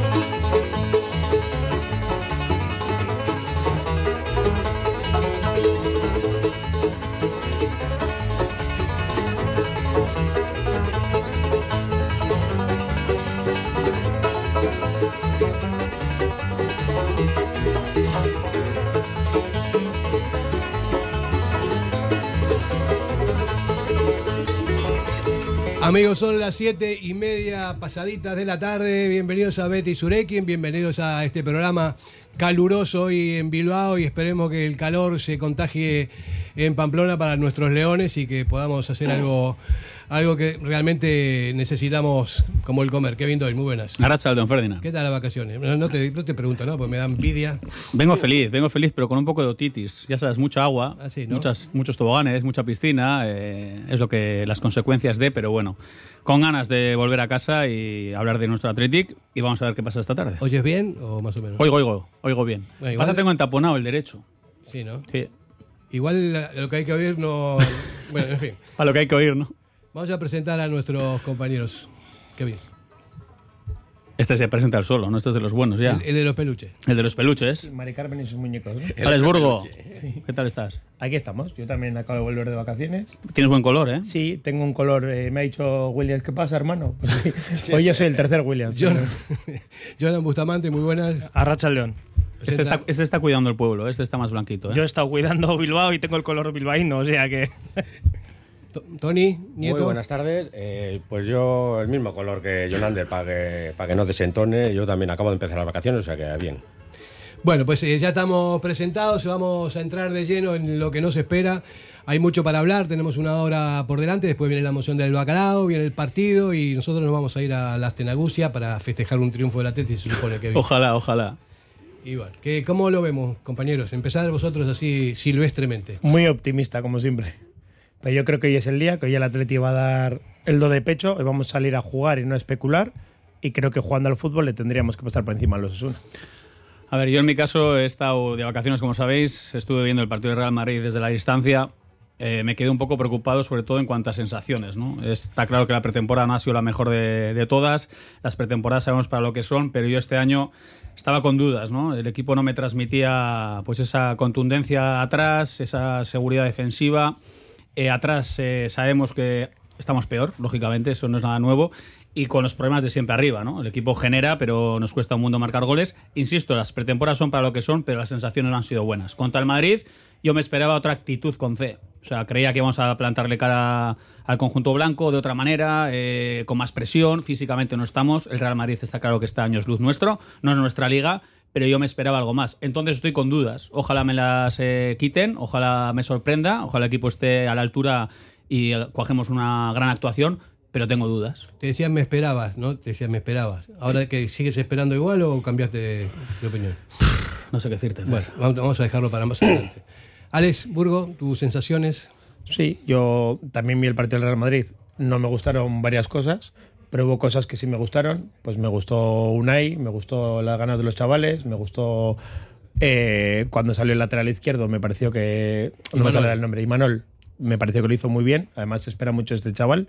Música Amigos, son las siete y media pasaditas de la tarde. Bienvenidos a Betty Surekin, bienvenidos a este programa caluroso hoy en Bilbao y esperemos que el calor se contagie en Pamplona para nuestros leones y que podamos hacer algo algo que realmente necesitamos como el comer. Kevin Doyle, muy buenas. Arracha, don Ferdinand. ¿Qué tal las vacaciones? No te, no te pregunto, ¿no? Pues me da envidia. Vengo feliz, vengo feliz, pero con un poco de otitis. Ya sabes, mucha agua, Ah, sí, ¿no? muchas, muchos toboganes, mucha piscina. eh, es lo que las consecuencias de, pero bueno, con ganas de volver a casa y hablar de nuestro Athletic y vamos a ver qué pasa esta tarde. ¿Oyes bien o más o menos? Oigo, oigo, oigo bien. Bueno, Pasa tengo entaponado el derecho. Sí, ¿no? Sí, Igual la- lo que hay que oír no... bueno, en fin. a lo que hay que oír, ¿no? Vamos a presentar a nuestros compañeros. Kevin. Este se presenta al solo, ¿no? Este es de los buenos ya. El, el de los peluches. El de los peluches. Mari Carmen y sus muñecos. ¿no? Alex Burgo, ¿qué tal estás? Aquí estamos. Yo también acabo de volver de vacaciones. Tienes buen color, ¿eh? Sí, tengo un color. eh, me ha dicho Williams, ¿qué pasa, hermano? Pues sí. Hoy yo soy el tercer Williams. Jonathan Bustamante, muy buenas. Arracha el León. Este está, este está cuidando el pueblo, este está más blanquito, ¿eh? Yo he estado cuidando Bilbao y tengo el color bilbaíno, o sea que. To- Tony, Nieto. Muy buenas tardes. Eh, pues yo el mismo color que Jonander para que, para que no desentone. Yo también acabo de empezar las vacaciones, o sea que bien. Bueno, pues eh, ya estamos presentados, vamos a entrar de lleno en lo que nos espera. Hay mucho para hablar, tenemos una hora por delante, después viene la moción del bacalao, viene el partido y nosotros nos vamos a ir a la Astenagucia para festejar un triunfo del Atleti, se supone que Ojalá, ojalá. Y bueno, ¿qué- ¿cómo lo vemos, compañeros? Empezar vosotros así silvestremente. Muy optimista, como siempre. Pero yo creo que hoy es el día, que hoy el Atleti va a dar el do de pecho, hoy vamos a salir a jugar y no a especular. Y creo que jugando al fútbol le tendríamos que pasar por encima a los Osasuna. A ver, yo en mi caso he estado de vacaciones, como sabéis, estuve viendo el partido de Real Madrid desde la distancia. Eh, me quedé un poco preocupado, sobre todo en cuanto a sensaciones. ¿no? Está claro que la pretemporada no ha sido la mejor de, de todas. Las pretemporadas sabemos para lo que son, pero yo este año estaba con dudas. ¿no? El equipo no me transmitía pues esa contundencia atrás, esa seguridad defensiva. Eh, atrás eh, sabemos que estamos peor, lógicamente, eso no es nada nuevo. Y con los problemas de siempre arriba, ¿no? El equipo genera, pero nos cuesta un mundo marcar goles. Insisto, las pretemporadas son para lo que son, pero las sensaciones no han sido buenas. Contra el Madrid, yo me esperaba otra actitud con C. O sea, creía que íbamos a plantarle cara al conjunto blanco de otra manera, eh, con más presión. Físicamente no estamos. El Real Madrid está claro que este año es luz nuestro, no es nuestra liga pero yo me esperaba algo más. Entonces estoy con dudas. Ojalá me las eh, quiten, ojalá me sorprenda, ojalá el equipo esté a la altura y eh, cuajemos una gran actuación, pero tengo dudas. Te decían me esperabas, ¿no? Te decían me esperabas. ¿Ahora que sigues esperando igual o cambiaste de, de opinión? No sé qué decirte. Fer. Bueno, vamos vamos a dejarlo para más adelante. Alex, Burgo, tus sensaciones. Sí, yo también vi el partido del Real Madrid. No me gustaron varias cosas, pero hubo cosas que sí me gustaron. Pues me gustó Unai, me gustó las ganas de los chavales, me gustó eh, cuando salió el lateral izquierdo, me pareció que. No me sale el nombre, Imanol. Me pareció que lo hizo muy bien. Además, se espera mucho este chaval.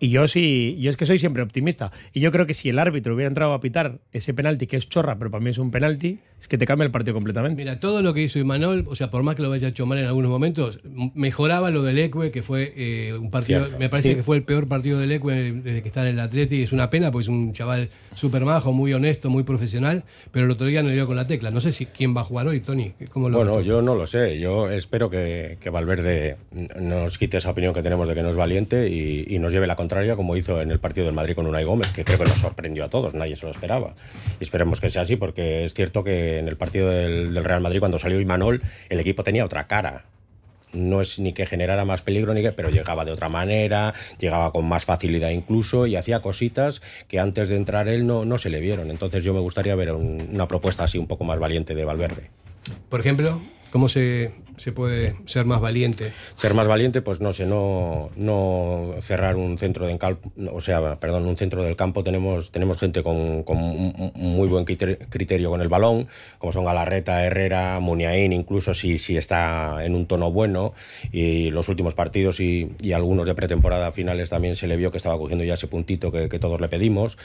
Y yo sí, yo es que soy siempre optimista. Y yo creo que si el árbitro hubiera entrado a pitar ese penalti, que es chorra, pero para mí es un penalti, es que te cambia el partido completamente. Mira, todo lo que hizo Imanol, o sea, por más que lo haya hecho mal en algunos momentos, mejoraba lo del Ecue, que fue eh, un partido, Cierto, me parece sí. que fue el peor partido del Ecue desde que está en el Atleti. Es una pena, porque es un chaval súper majo, muy honesto, muy profesional, pero el otro día no dio con la tecla. No sé si quién va a jugar hoy, Tony. ¿Cómo lo Bueno, yo no lo sé. Yo espero que, que Valverde nos quite esa opinión que tenemos de que no es valiente y, y nos lleve la como hizo en el partido del Madrid con Unai Gómez, que creo que nos sorprendió a todos, nadie se lo esperaba. Y esperemos que sea así, porque es cierto que en el partido del, Real Madrid, cuando salió Imanol, el equipo tenía otra cara. No es ni que generara más peligro, ni que, pero llegaba de otra manera, llegaba con más facilidad incluso y hacía cositas que antes de entrar él no, no se le vieron. Entonces yo me gustaría ver un- una propuesta así un poco más valiente de Valverde. Por ejemplo, ¿cómo se se puede ser más valiente? Ser más valiente, pues no sé, no, no cerrar un centro de cal- o sea, perdón, un centro del campo. Tenemos, tenemos gente con, con muy buen criterio- criterio con el balón, como son Galarreta, Herrera, Muniain, incluso si, si está en un tono bueno. Y los últimos partidos y, y algunos de pretemporada finales también se le vio que estaba cogiendo ya ese puntito que, que todos le pedimos.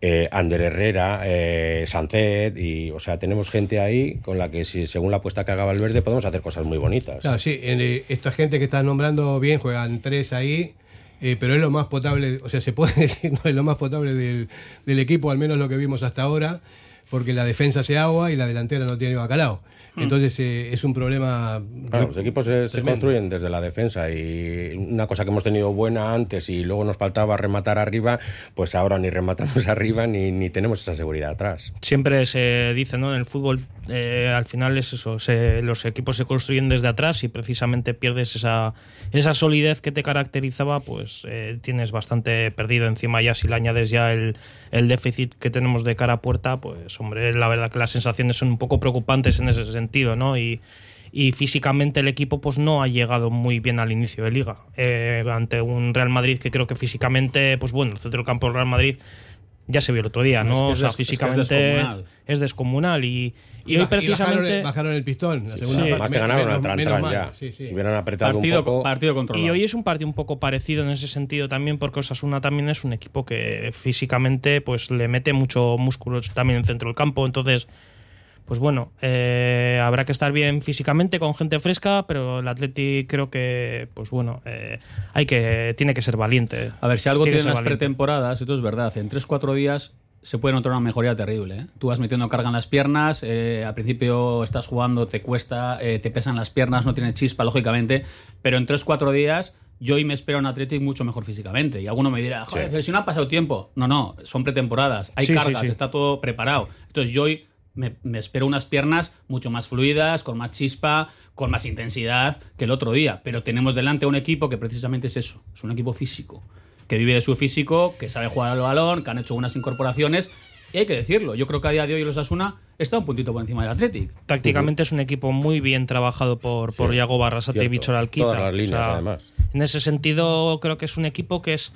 Eh, Ander Herrera, eh, Sancet, y o sea, tenemos gente ahí con la que si, según la apuesta que haga Valverde podemos hacer cosas muy bonitas. Claro, sí, en, eh, esta gente que estás nombrando bien, juegan tres ahí, eh, pero es lo más potable, o sea, se puede decir, no es lo más potable del, del equipo, al menos lo que vimos hasta ahora, porque la defensa se agua y la delantera no tiene bacalao. Entonces eh, es un problema... Claro, los equipos se, se construyen desde la defensa y una cosa que hemos tenido buena antes y luego nos faltaba rematar arriba, pues ahora ni rematamos arriba ni, ni tenemos esa seguridad atrás. Siempre se dice, ¿no? En el fútbol, eh, al final es eso, se- los equipos se construyen desde atrás y precisamente pierdes esa, esa solidez que te caracterizaba, pues eh, tienes bastante perdido encima ya si le añades ya el, el déficit que tenemos de cara a puerta, pues hombre, la verdad que las sensaciones son un poco preocupantes en ese sentido, ¿no? Y, y físicamente el equipo pues no ha llegado muy bien al inicio de liga eh, ante un Real Madrid que creo que físicamente pues bueno el centro del campo del Real Madrid ya se vio el otro día Es no que o sea des- es que es físicamente descomunal. es descomunal y, y, Y hoy y precisamente bajaron, bajaron el pistón. La segunda Sí. Más que ganaron menos- a Tran menos Tran mal, ya. sí, sí. Si hubieran apretado Partido, un poco. partido controlado. y hoy es un partido un poco parecido en ese sentido también porque Osasuna también es un equipo que físicamente pues le mete mucho músculo también en el centro del campo entonces pues bueno eh, habrá que estar bien físicamente con gente fresca pero el Atleti creo que pues bueno eh, hay que tiene que ser valiente A ver, si algo Tiene las valiente. pretemporadas, esto es verdad, en 3-4 días se puede notar una mejoría terrible. ¿eh? Tú vas metiendo carga en las piernas, eh, al principio estás jugando, te cuesta, eh, te pesan las piernas, no tienes chispa, lógicamente, pero en 3-4 días yo hoy me espero un Athletic mucho mejor físicamente. Y alguno me dirá, joder, Sí. pero si no ha pasado tiempo. No, no, son pretemporadas, hay Sí, sí, cargas, sí. está todo preparado. Entonces yo hoy me, me espero unas piernas mucho más fluidas, con más chispa, con más intensidad que el otro día. Pero tenemos delante un equipo que precisamente es eso, es un equipo físico, que vive de su físico, que sabe jugar al balón, que han hecho unas incorporaciones. Y hay que decirlo, yo creo que a día de hoy los Asuna está un puntito por encima del Athletic. Tácticamente es un equipo muy bien trabajado por, por Sí, Iago Barrasate y. Bichor Alquiza. Todas las líneas, además. En ese sentido, creo que es un equipo que es.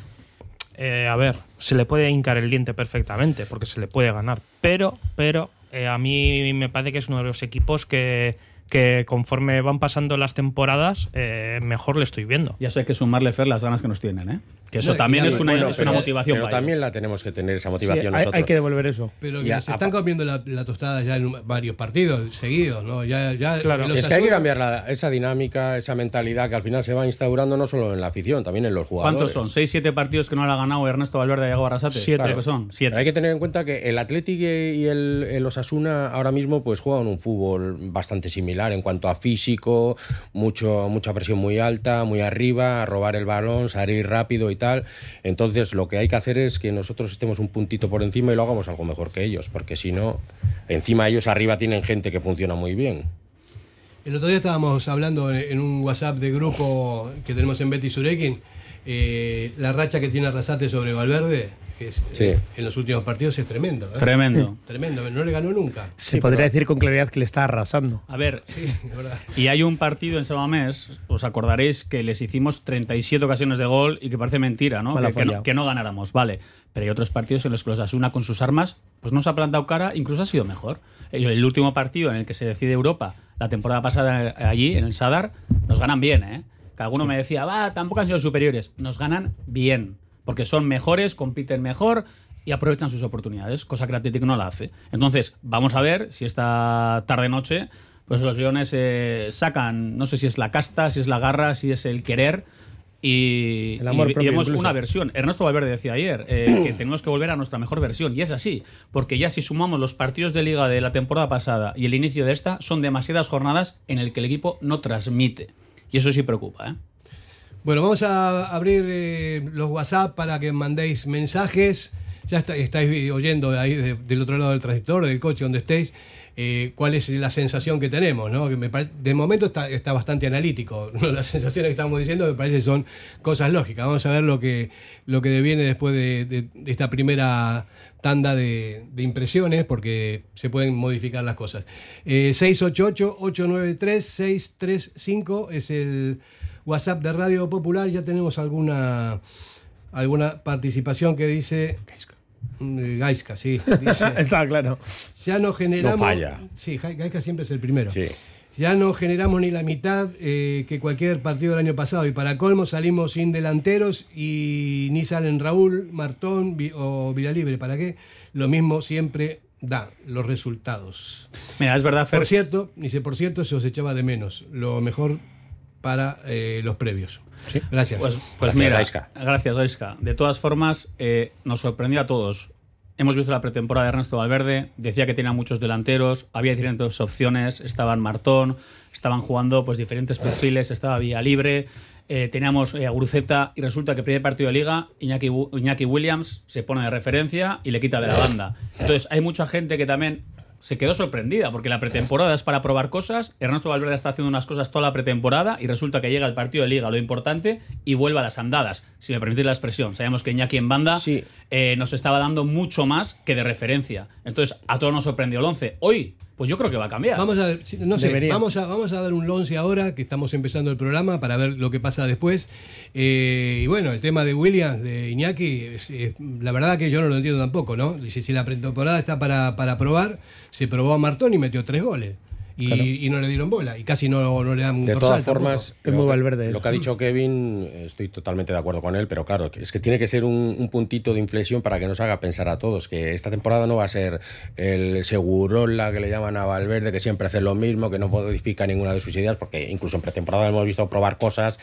eh, a ver, se le puede hincar el diente perfectamente, porque se le puede ganar. Pero, pero, eh, a mí me parece que es uno de los equipos que, que conforme van pasando las temporadas, eh, mejor le estoy viendo. Y eso hay que sumarle, Fer, las ganas que nos tienen, ¿eh? Que eso No, y también a- es una, Bueno, es una motivación Pero para también ellos. la tenemos que tener esa Sí, motivación hay, nosotros. hay que devolver eso. Pero Y se están comiendo la, la tostada ya en varios partidos seguidos, ¿no? Ya, ya Claro. los Es que hay que cambiar la- esa dinámica, esa mentalidad que al final se va instaurando no solo en la afición, también en los jugadores. ¿Cuántos son? ¿Seis, siete partidos que no le ha ganado Ernesto Valverde a Diego Arrasate? Siete. Que son. Siete. Pero hay que tener en cuenta que el Athletic y el, el Osasuna ahora mismo pues juegan un fútbol bastante similar en cuanto a físico, mucho, mucha presión muy alta, muy arriba, robar el balón, salir rápido y tal. Entonces lo que hay que hacer es que nosotros estemos un puntito por encima y lo hagamos algo mejor que ellos, porque si no, encima ellos arriba tienen gente que funciona muy bien. El otro día estábamos hablando en un WhatsApp de grupo que tenemos en Betty Surekin, eh, la racha que tiene Arrasate sobre Valverde, que es, Sí. eh, en los últimos partidos es tremendo. ¿eh? Tremendo. Tremendo, no le ganó nunca. Se podría decir con claridad que le está arrasando. A ver, de verdad. y hay un partido en Samamés, os acordaréis que les hicimos 37 ocasiones de gol y que parece mentira, ¿no? Que, que no que no ganáramos, vale. Pero hay otros partidos en los que los Asuna con sus armas, pues no se ha plantado cara, incluso ha sido mejor. El, el último partido en el que se decide Europa, la temporada pasada eh, allí, en el Sadar, nos ganan bien, ¿eh? Que alguno me decía, va, tampoco han sido superiores. Nos ganan bien, porque son mejores, compiten mejor y aprovechan sus oportunidades, cosa que el Atlético no la hace. Entonces, vamos a ver si esta tarde-noche pues los leones eh, sacan, no sé si es la casta, si es la garra, si es el querer. Y, El amor y- y vemos incluso. una versión. Ernesto Valverde decía ayer eh, que tenemos que volver a nuestra mejor versión. Y es así, porque ya si sumamos los partidos de liga de la temporada pasada y el inicio de esta, son demasiadas jornadas en el que el equipo no transmite. Y eso sí preocupa. ¿eh? Bueno, vamos a abrir eh, los WhatsApp para que mandéis mensajes. Ya está- estáis oyendo ahí de- del otro lado del transistor, del coche, donde estéis. eh, cuál es la sensación que tenemos, ¿no? De momento está, bastante analítico. ¿no? Las sensaciones que estamos diciendo me parece que son cosas lógicas. Vamos a ver lo que, lo que deviene después de, esta primera tanda de, de impresiones, porque se pueden modificar las cosas. Eh, 688-893-635 es el WhatsApp de Radio Popular. Ya tenemos alguna, alguna participación que dice... Mm, Gaisca, sí. Dice, Está claro. ya no generamos. No falla. Sí, Gai- Gaisca siempre es el primero. Sí. Ya no generamos ni la mitad eh, que cualquier partido del año pasado. Y para colmo salimos sin delanteros y ni salen Raúl, Martón o Vilalibre. ¿Para qué? Lo mismo siempre da los resultados. Mira, es verdad, Fer, Por cierto, dice, por cierto, se os echaba de menos. Lo mejor para eh, los previos. Gracias. Pues, pues Gracias, mira, Gaisca. gracias, Gaisca. De todas formas, eh, nos sorprendió a todos. Hemos visto la pretemporada de Ernesto Valverde, decía que tenía muchos delanteros, había diferentes opciones, estaban Martón, estaban jugando pues diferentes perfiles, estaba Vía Libre, eh, teníamos eh, a Guruceta y resulta que el primer partido de liga Iñaki, Iñaki Williams se pone de referencia y le quita de la banda. Entonces hay mucha gente que también se quedó sorprendida porque la pretemporada es para probar cosas. Ernesto Valverde está haciendo unas cosas toda la pretemporada y resulta que llega el partido de liga, lo importante, y vuelve a las andadas. Si me permitís la expresión, sabemos que Iñaki en banda Sí. eh, nos estaba dando mucho más que de referencia. Entonces, a todos nos sorprendió el 11. Hoy, pues yo creo que va a cambiar. Vamos a ver, no sé, Debería. vamos a, vamos a dar un once ahora, que estamos empezando el programa, para ver lo que pasa después. Eh, y bueno, el tema de Williams, de Iñaki, es- es- la verdad que yo no lo entiendo tampoco, ¿no? Dice, si la pretemporada está para, para probar, se probó a Martón y metió tres goles. Y, y no le dieron bola, y casi no, no le dan un De todas formas, Es lo muy que- Valverde. Lo que ha dicho Kevin, eh, estoy totalmente de acuerdo con él, pero claro, es que tiene que ser un, un puntito de inflexión para que nos haga pensar a todos que esta temporada no va a ser el segurola que le llaman a Valverde, que siempre hace lo mismo, que no modifica ninguna de sus ideas, porque incluso en pretemporada hemos visto probar cosas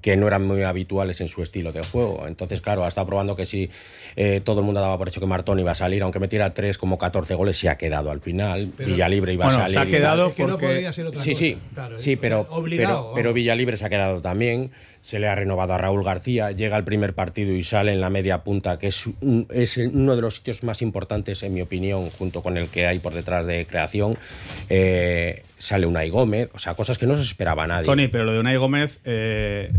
que no eran muy habituales en su estilo de juego. Entonces, claro, ha estado probando que si eh, todo el mundo daba por hecho que Martón iba a salir, aunque metiera 3 como 14 goles, se ha quedado al final. Pero- Villalibre iba Bueno, a se salir. ha y tal. quedado Es que no porque- podía ser otra Sí, cosa. sí, Claro, sí, pero, obligado. pero, pero. Villalibre se ha quedado también, se le ha renovado a Raúl García, llega al primer partido y sale en la media punta, que es, un- es uno de los sitios más importantes, en mi opinión, junto con el que hay por detrás de creación. Eh, sale Unai Gómez, o sea, cosas que no se esperaba nadie. Tony, pero lo de Unai Gómez eh,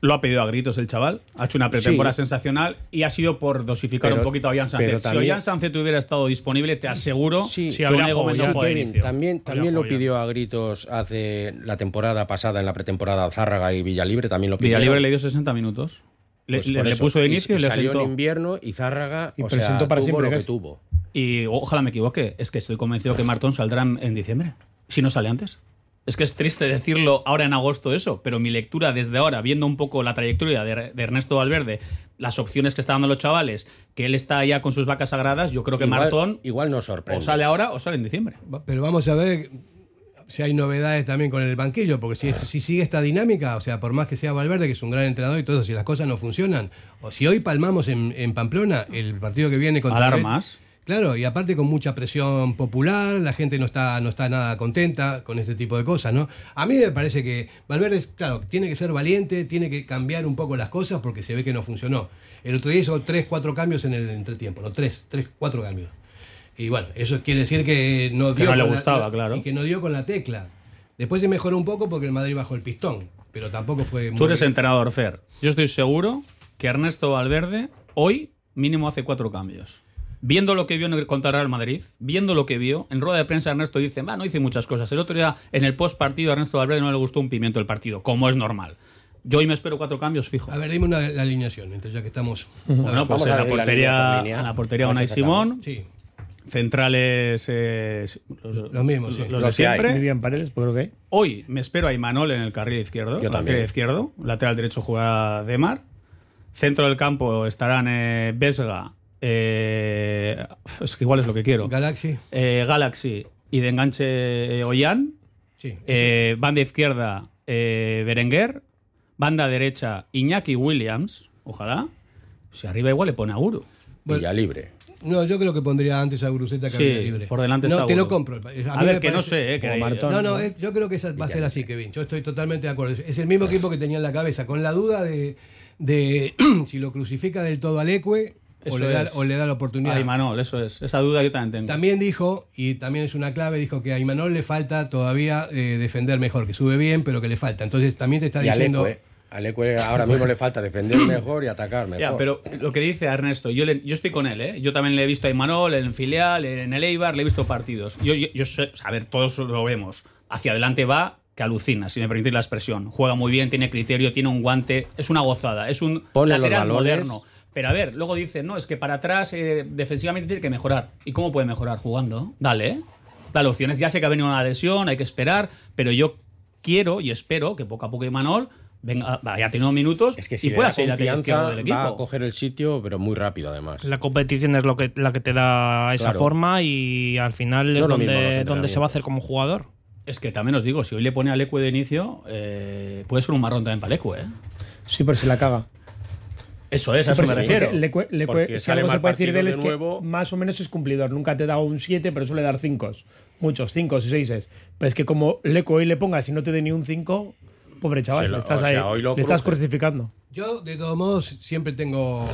lo ha pedido a gritos el chaval, ha hecho una pretemporada Sí. sensacional y ha sido por dosificar Pero- un poquito a Ollán Sánchez. pero Si también- Ollán Sánchez hubiera estado disponible, te aseguro Sí, que sí, Unai habría Gómez no inicio. también también lo pidió a gritos hace la temporada pasada, en la pretemporada Zárraga y Villalibre, también lo pidió. Villalibre le dio 60 minutos. Le, Pues le- le puso de inicio y, y le salió sentó. en invierno y Zárraga Y o presentó sea, para tuvo siempre, lo que tuvo. Y ojalá me equivoque, es que estoy convencido que Martón saldrá en diciembre. Si no sale antes. Es que es triste decirlo ahora en agosto eso, pero mi lectura desde ahora, viendo un poco la trayectoria de, de Ernesto Valverde, las opciones que está dando los chavales, que él está ya con sus vacas sagradas, yo creo que igual, Martón igual nos o sorprende. sale ahora o sale en diciembre. Pero vamos a ver si hay novedades también con el banquillo, porque si, si sigue esta dinámica, o sea, por más que sea Valverde, que es un gran entrenador y todo, si las cosas no funcionan, o si hoy palmamos en, en Pamplona, el partido que viene contra Alarmas. Claro, y aparte con mucha presión popular, la gente no está, no está nada contenta con este tipo de cosas, ¿no? A mí me parece que Valverde, claro, tiene que ser valiente, tiene que cambiar un poco las cosas porque se ve que no funcionó. El otro día hizo tres, cuatro cambios en el entretiempo, ¿no? Tres, tres, cuatro cambios. Y bueno, eso quiere decir que no Que dio no le con la- gustaba, claro. Y que no dio con la tecla. Después se mejoró un poco porque el Madrid bajó el pistón, pero tampoco fue muy Tú eres entrenador, Fer. Yo estoy seguro que Ernesto Valverde hoy mínimo hace cuatro cambios. Viendo lo que vio en el- contra Real Madrid, viendo lo que vio, en rueda de prensa Ernesto dice, va, no hice muchas cosas. El otro día, en el post partido, a Ernesto Valverde no le gustó un pimiento el partido, como es normal. Yo hoy me espero cuatro cambios fijo. A ver, dime una, la alineación, entonces ya que estamos... Bueno, pues en la la portería, línea. en la portería Unai. Simón, Sí, centrales eh, los, Los mismos, sí. los Los de siempre. Vivian Paredes, pues creo que hay. Hoy me espero a Imanol en el carril izquierdo. Yo lateral también. izquierdo. Lateral derecho jugará Demar. Centro del campo estarán eh, Vesga. Eh, es que igual es lo que quiero. Galaxy, eh, Galaxy y de enganche eh, Ollán. sí. Eh, banda izquierda eh, Berenguer. Banda derecha Iñaki Williams. Ojalá. Si arriba igual le pone a Guru. Bueno. Villalibre. No, yo creo que pondría antes a Gruceta que a Sí, Villalibre. por delante No, está te lo compro. A, ver, que no sé, eh, que Martón. No, no, eh, yo creo que esa va a ser así, Kevin. Yo estoy totalmente de acuerdo. Es el mismo equipo que tenía en la cabeza, con la duda de, de si lo crucifica del todo al Ecue o le, da, o le da la oportunidad. A Imanol, eso es. Esa duda yo también tengo. También dijo, y también es una clave, dijo que a Imanol le falta todavía eh, defender mejor, que sube bien, pero que le falta. Entonces también te está Y diciendo... Alecue, Alecue ahora mismo le falta defender mejor y atacar mejor. Ya, pero lo que dice Ernesto, yo, le- yo estoy con él, ¿eh? Yo también le he visto a Imanol en filial, en el Eibar, le he visto partidos. Yo, yo, yo sé, a ver, todos lo vemos. Hacia adelante va, que alucina, si me permitís la expresión. Juega muy bien, tiene criterio, tiene un guante, es una gozada, es un Pone los lateral balones. moderno. Pero a ver, luego dice, no, es que para atrás eh, defensivamente tiene que mejorar. ¿Y cómo puede mejorar? Jugando. Dale, ¿eh? Dale opciones. Ya sé que ha venido una lesión, hay que esperar, pero yo quiero y espero que poco a poco Imanol venga, vaya teniendo minutos es que si y pueda da seguir confianza, del equipo. va a coger el sitio, pero muy rápido además. La competición es lo que, la que te da esa Claro. forma y al final No es donde, donde se va a hacer como jugador. Es que también os digo, si hoy le pone a Leque de inicio, eh, puede ser un marrón también para Leque, ¿eh? Sí, pero se la caga. Eso es, a eso me refiero. Leque- Leque- Porque si algo se puede decir de él es de que más o menos es cumplidor. Nunca te da un 7, pero suele dar 5. Muchos, 5 y 6. Pero es que como Leco hoy le pongas y no te dé ni un 5, pobre chaval, lo- le estás, o sea, ahí- hoy lo le estás crucificando. Yo, de todos modos, siempre tengo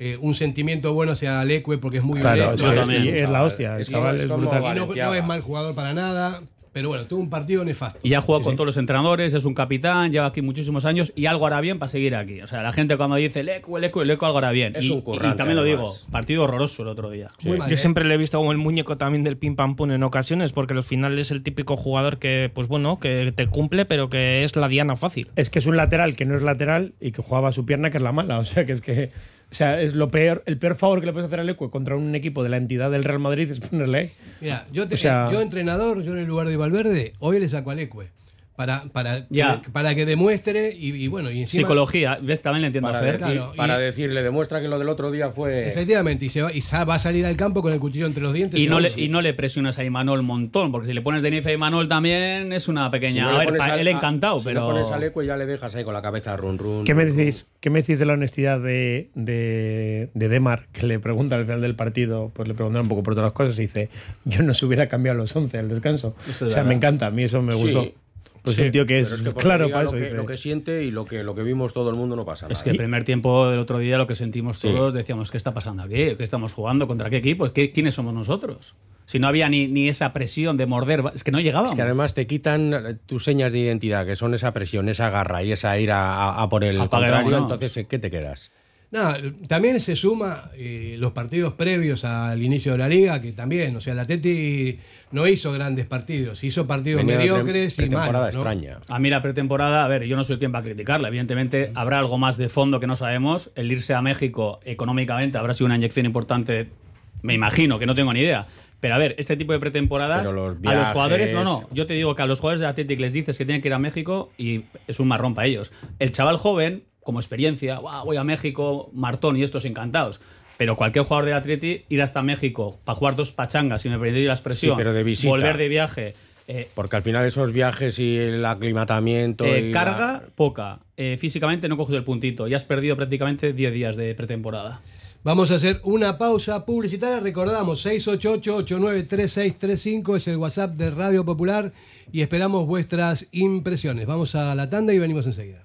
eh, un sentimiento bueno hacia Alecue porque es muy Claro, es, la hostia. El Es chaval es brutal. Y no es mal jugador para nada, pero bueno, tuvo un partido nefasto. Y ha jugado con todos los entrenadores, es un capitán, lleva aquí muchísimos años y algo hará bien para seguir aquí. O sea, la gente cuando dice Leque, Leque, Leque, algo hará bien. Es y, un currante, y también lo digo, además. partido horroroso el otro día. Muy mal, Yo ¿eh? siempre le he visto como el muñeco también del pim pam pum en ocasiones, porque al final es el típico jugador que, pues bueno, que te cumple, pero que es la diana fácil. Es que es un lateral que no es lateral y que jugaba su pierna que es la mala. O sea, que es que. O sea, es lo peor, el peor favor que le puedes hacer al Ecue contra un equipo de la entidad del Real Madrid es ponerle. Mira, yo, te- O sea- yo entrenador, yo en el lugar de Valverde, hoy le saco a Alecue. Para, para, Ya. para que demuestre y, y bueno, y encima... Psicología, ¿ves? También le entiendo Para, a Fer. para y- decirle, demuestra que lo del otro día fue. Efectivamente, y, se va, y sa- va a salir al campo con el cuchillo entre los dientes. Y no, le, y no le presionas a Imanol un montón, porque si le pones de inicio a Imanol también es una Si pequeña. no a le ver, al- él encantado, si pero. no pones al Ecue ya le dejas ahí con la cabeza run run. ¿Qué me run. decís, ¿Qué me decís de la honestidad de, de, de Demar, que le pregunta al final del partido, pues le preguntan un poco por todas las cosas y dice, yo no se hubiera cambiado los 11 al descanso. Es o sea, verdad. me encanta, a mí eso me Sí. Pues Sí. un tío que es, es que porque claro lo que, dice. lo que siente y lo que, lo que vimos todo el mundo no pasa nada. Es que el primer tiempo del otro día lo que sentimos Sí. todos, decíamos, ¿qué está pasando aquí? ¿Qué estamos jugando? ¿Contra qué equipo? ¿Qué, ¿Quiénes somos nosotros? Si no había ni, ni esa presión de morder, es que no llegábamos. Es que además te quitan tus señas de identidad, que son esa presión, esa garra y esa ira a, a por el Apague, contrario. vámonos. Entonces, ¿en qué te quedas? Nada, también se suma eh, los partidos previos al inicio de la liga, que también, o sea, el Atleti no hizo grandes partidos, hizo partidos Venía pre- mediocres y pretemporada. ¿no? extraña. A mí la pretemporada, a ver, yo no soy quien va a criticarla. Evidentemente habrá algo más de fondo que no sabemos. El irse a México económicamente habrá sido una inyección importante, me imagino, que no tengo ni idea. Pero a ver, este tipo de pretemporadas, los a los viajes- jugadores, no, no. Yo te digo que a los jugadores de Athletic les dices que tienen que ir a México y es un marrón para ellos. El chaval joven, como experiencia, "Guau, voy a México, Martón y estos encantados. Pero cualquier jugador de Atleti ir hasta México para jugar dos pachangas, si me permitís la expresión, Sí, pero de visita. volver de viaje, eh, Porque al final esos viajes y el aclimatamiento. eh, y carga la- poca. Eh, físicamente no he cogido el puntito. Y has perdido prácticamente 10 días de pretemporada. Vamos a hacer una pausa publicitaria. Recordamos, 688-893635 es el WhatsApp de Radio Popular y esperamos vuestras impresiones. Vamos a la tanda y venimos enseguida.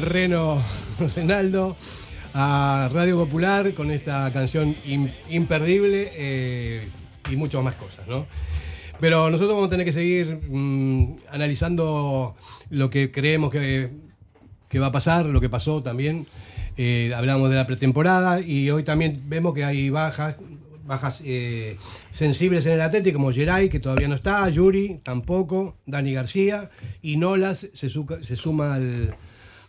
El reno Renaldo a Radio Popular con esta canción im- imperdible eh, y muchas más cosas, ¿no? Pero nosotros vamos a tener que seguir mm, analizando lo que creemos que, va a pasar, lo que pasó también. Eh, hablamos de la pretemporada y hoy también vemos que hay bajas, bajas eh, sensibles en el Atlético, como Geray, que todavía no está, Yuri tampoco, Dani García y Nolas se, se suma al,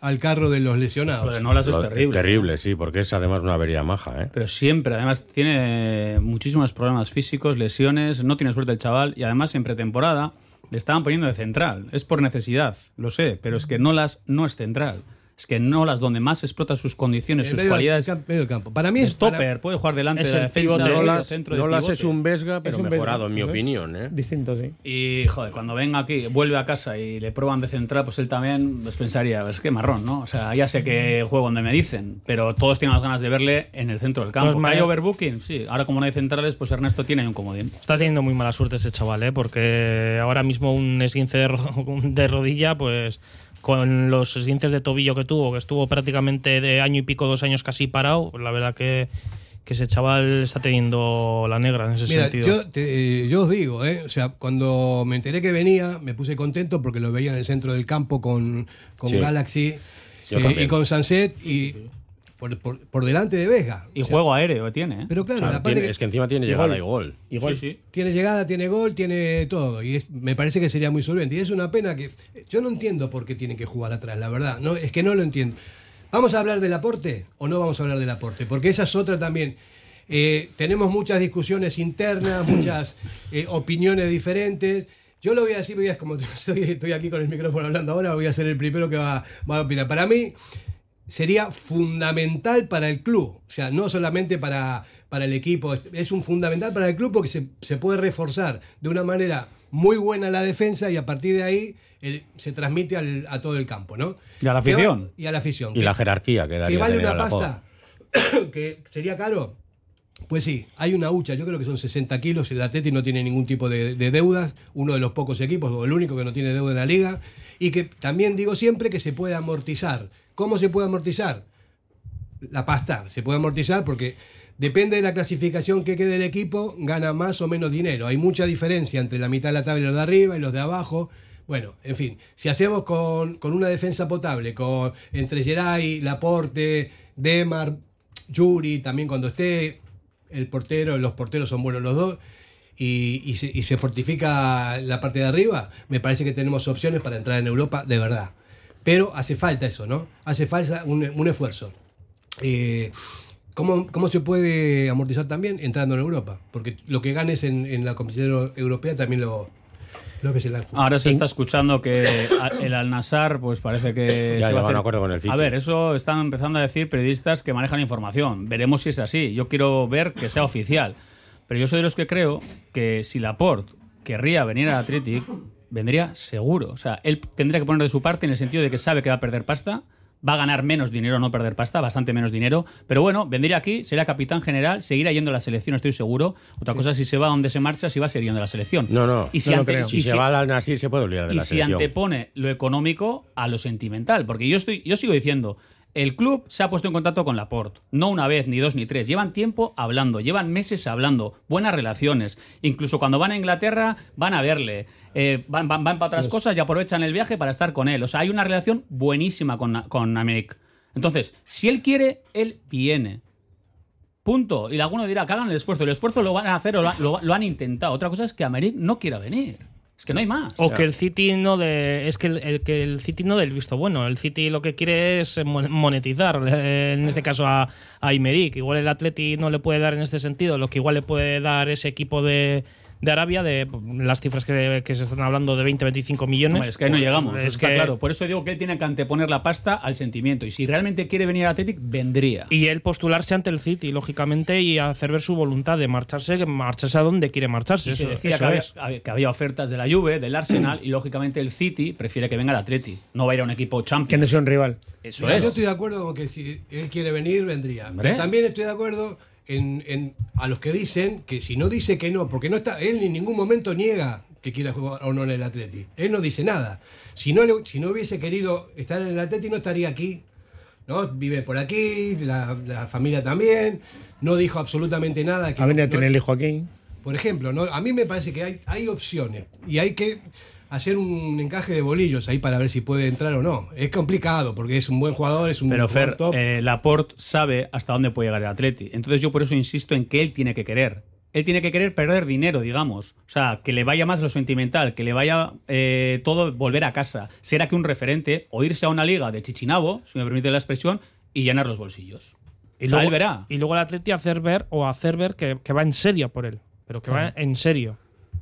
al carro de los lesionados. Lo de Nolas es terrible. Terrible, sí, porque es además una avería maja, ¿eh? Pero siempre, además, tiene muchísimos problemas físicos, lesiones, no tiene suerte el chaval y además en pretemporada le estaban poniendo de central. Es por necesidad, lo sé, pero es que Nolas no es central. Es que Nolas donde más explota sus condiciones, sus medio del cualidades. campo- medio del campo. Para mí es Stopper, puede jugar delante Es de la el defensa, pivote. de Nolas, centro de es un Vesga, pero un mejorado, Vesga, en mi opinión, ¿eh? Distinto, sí. Y, joder, cuando venga aquí, vuelve a casa y le prueban de central, pues él también pues pensaría, es que marrón, ¿no? O sea, ya sé que juego donde me dicen, pero todos tienen las ganas de verle en el centro del campo. Todos ¿Que hay maneras- overbooking? Sí. Ahora como no hay centrales, pues Ernesto tiene ahí un comodín. Está teniendo muy mala suerte ese chaval, ¿eh? porque ahora mismo un esguince de, ro- de rodilla, pues con los esguinces de tobillo que tuvo, que estuvo prácticamente de año y pico, dos años casi parado, pues la verdad que, que ese chaval está teniendo la negra en ese Mira, sentido. yo, te- yo os digo, ¿eh? o sea, cuando me enteré que venía, me puse contento porque lo veía en el centro del campo con, con Sí. Galaxy eh, y con Sunset y por, por- por delante de Vega. Y O sea, juego aéreo tiene, ¿eh? Pero claro, O sea, la parte tiene- que es que encima tiene Y llegada gol. y gol. Sí, sí. tiene llegada, tiene gol, tiene todo. Y es- me parece que sería muy solvente. Y es una pena que. Yo no entiendo por qué tiene que jugar atrás, la verdad. No, es que no lo entiendo. ¿Vamos a hablar del aporte o no vamos a hablar del aporte? Porque esa es otra también. Eh, tenemos muchas discusiones internas, muchas eh, opiniones diferentes. Yo lo voy a decir, voy a- como estoy, estoy aquí con el micrófono hablando ahora, voy a ser el primero que va, va a opinar. Para mí sería fundamental para el club, o sea, no solamente para, para el equipo, es- un fundamental para el club porque se, se puede reforzar de una manera muy buena la defensa y a partir de ahí el- se transmite al- a todo el campo, ¿no? Y a la Que afición. y a la afición. Y que- la jerarquía que que daría vale tener una pasta, que sería caro. Pues sí, hay una hucha, yo creo que son 60 kilos, el Atleti no tiene ningún tipo de, de deudas, uno de los pocos equipos, o el único que no tiene deuda en la liga, y que también digo siempre que se puede amortizar. ¿Cómo se puede amortizar? La pasta, se puede amortizar porque depende de la clasificación que quede el equipo, gana más o menos dinero. Hay mucha diferencia entre la mitad de la tabla y los de arriba y los de abajo. Bueno, en fin, si hacemos con, con una defensa potable, con entre Geray, Laporte, Demar, Yuri, también cuando esté el portero, los porteros son buenos los dos, y, y se, y se fortifica la parte de arriba, me parece que tenemos opciones para entrar en Europa de verdad. Pero hace falta eso, ¿no? Hace falta un, un esfuerzo. Eh, ¿cómo, ¿Cómo se puede amortizar también? Entrando en Europa. Porque lo que ganes en, en la competición europea también lo, lo ves en la... Ahora se está escuchando que a- el Al-Nassr, pues parece que. Ya se va a hacer- acuerdo con el. A ver, eso están empezando a decir periodistas que manejan información. Veremos si es así. Yo quiero ver que sea oficial. Pero yo soy de los que creo que si Laporte querría venir al Athletic, vendría seguro. O sea, él tendría que poner de su parte en el sentido de que sabe que va a perder pasta, va a ganar menos dinero, no perder pasta, bastante menos dinero. Pero bueno, vendría aquí, sería capitán general, seguirá yendo a la selección, estoy seguro. Otra cosa si se va a donde se marcha, si va a seguir yendo a la selección. No, no, Y si, no lo ante- creo. y Si se va al Nasir se puede olvidar de y la si selección. antepone lo económico a lo sentimental. Porque yo estoy, yo sigo diciendo, el club se ha puesto en contacto con Laporte. No una vez, ni dos, ni tres. Llevan tiempo hablando, llevan meses hablando, buenas relaciones. Incluso cuando van a Inglaterra, van a verle. eh, van, van, van para otras cosas y aprovechan el viaje para estar con él. O sea, hay una relación buenísima con, con Améric. Entonces, si él quiere, él viene. Punto. Y alguno dirá que hagan el esfuerzo. El esfuerzo lo van a hacer o lo, lo- lo han intentado. Otra cosa es que Améric no quiera venir. Es que no hay más. O que el City no de es que el, el- que el City no del visto bueno. El City lo que quiere es mon- monetizar. eh, En este caso a, a Aymeric. Igual el Atleti no le puede dar en este sentido lo que igual le puede dar ese equipo de, de Arabia de las cifras que, que se están hablando de 20-25 millones. Hombre, es que ahí no Pues, llegamos, es está que- claro. Por eso digo que él tiene que anteponer la pasta al sentimiento. Y si realmente quiere venir al Athletic, vendría. Y él postularse ante el City, lógicamente, y hacer ver su voluntad de marcharse, que marcharse a donde quiere marcharse. Y se Eso- decía eso que es. había, que había ofertas de la Juve, del Arsenal, y lógicamente el City prefiere que venga al Atleti. No va a ir a un equipo Que Champions. no sea un rival. Eso Mira, es. Yo estoy de acuerdo con que si él quiere venir, vendría. También estoy de acuerdo en, en- a los que dicen que si no dice que no, porque no está, él en ningún momento niega que quiera jugar o no en el Atleti. Él no dice nada. Si no, le- si no hubiese querido estar en el Atleti, no estaría aquí. ¿no? Vive por aquí, la, la familia también. No dijo absolutamente nada. Que a no- tener el hijo aquí. por ejemplo, ¿no? a mí me parece que hay, hay opciones y hay que hacer un encaje de bolillos ahí para ver si puede entrar o no. Es complicado porque es un buen jugador, es un Pero Fer, top. eh, Laporte sabe hasta dónde puede llegar el Atleti. Entonces yo por eso insisto en que él tiene que querer. Él tiene que querer perder dinero, digamos. O sea, que le vaya más lo sentimental, que le vaya eh, todo volver a casa. Ser aquí un referente o irse a una liga de chichinabo, si me permite la expresión, y llenar los bolsillos. Y O sea, luego, él verá. Y luego el Atleti hacer ver o hacer ver que, que va en serio por él. Pero que va en serio.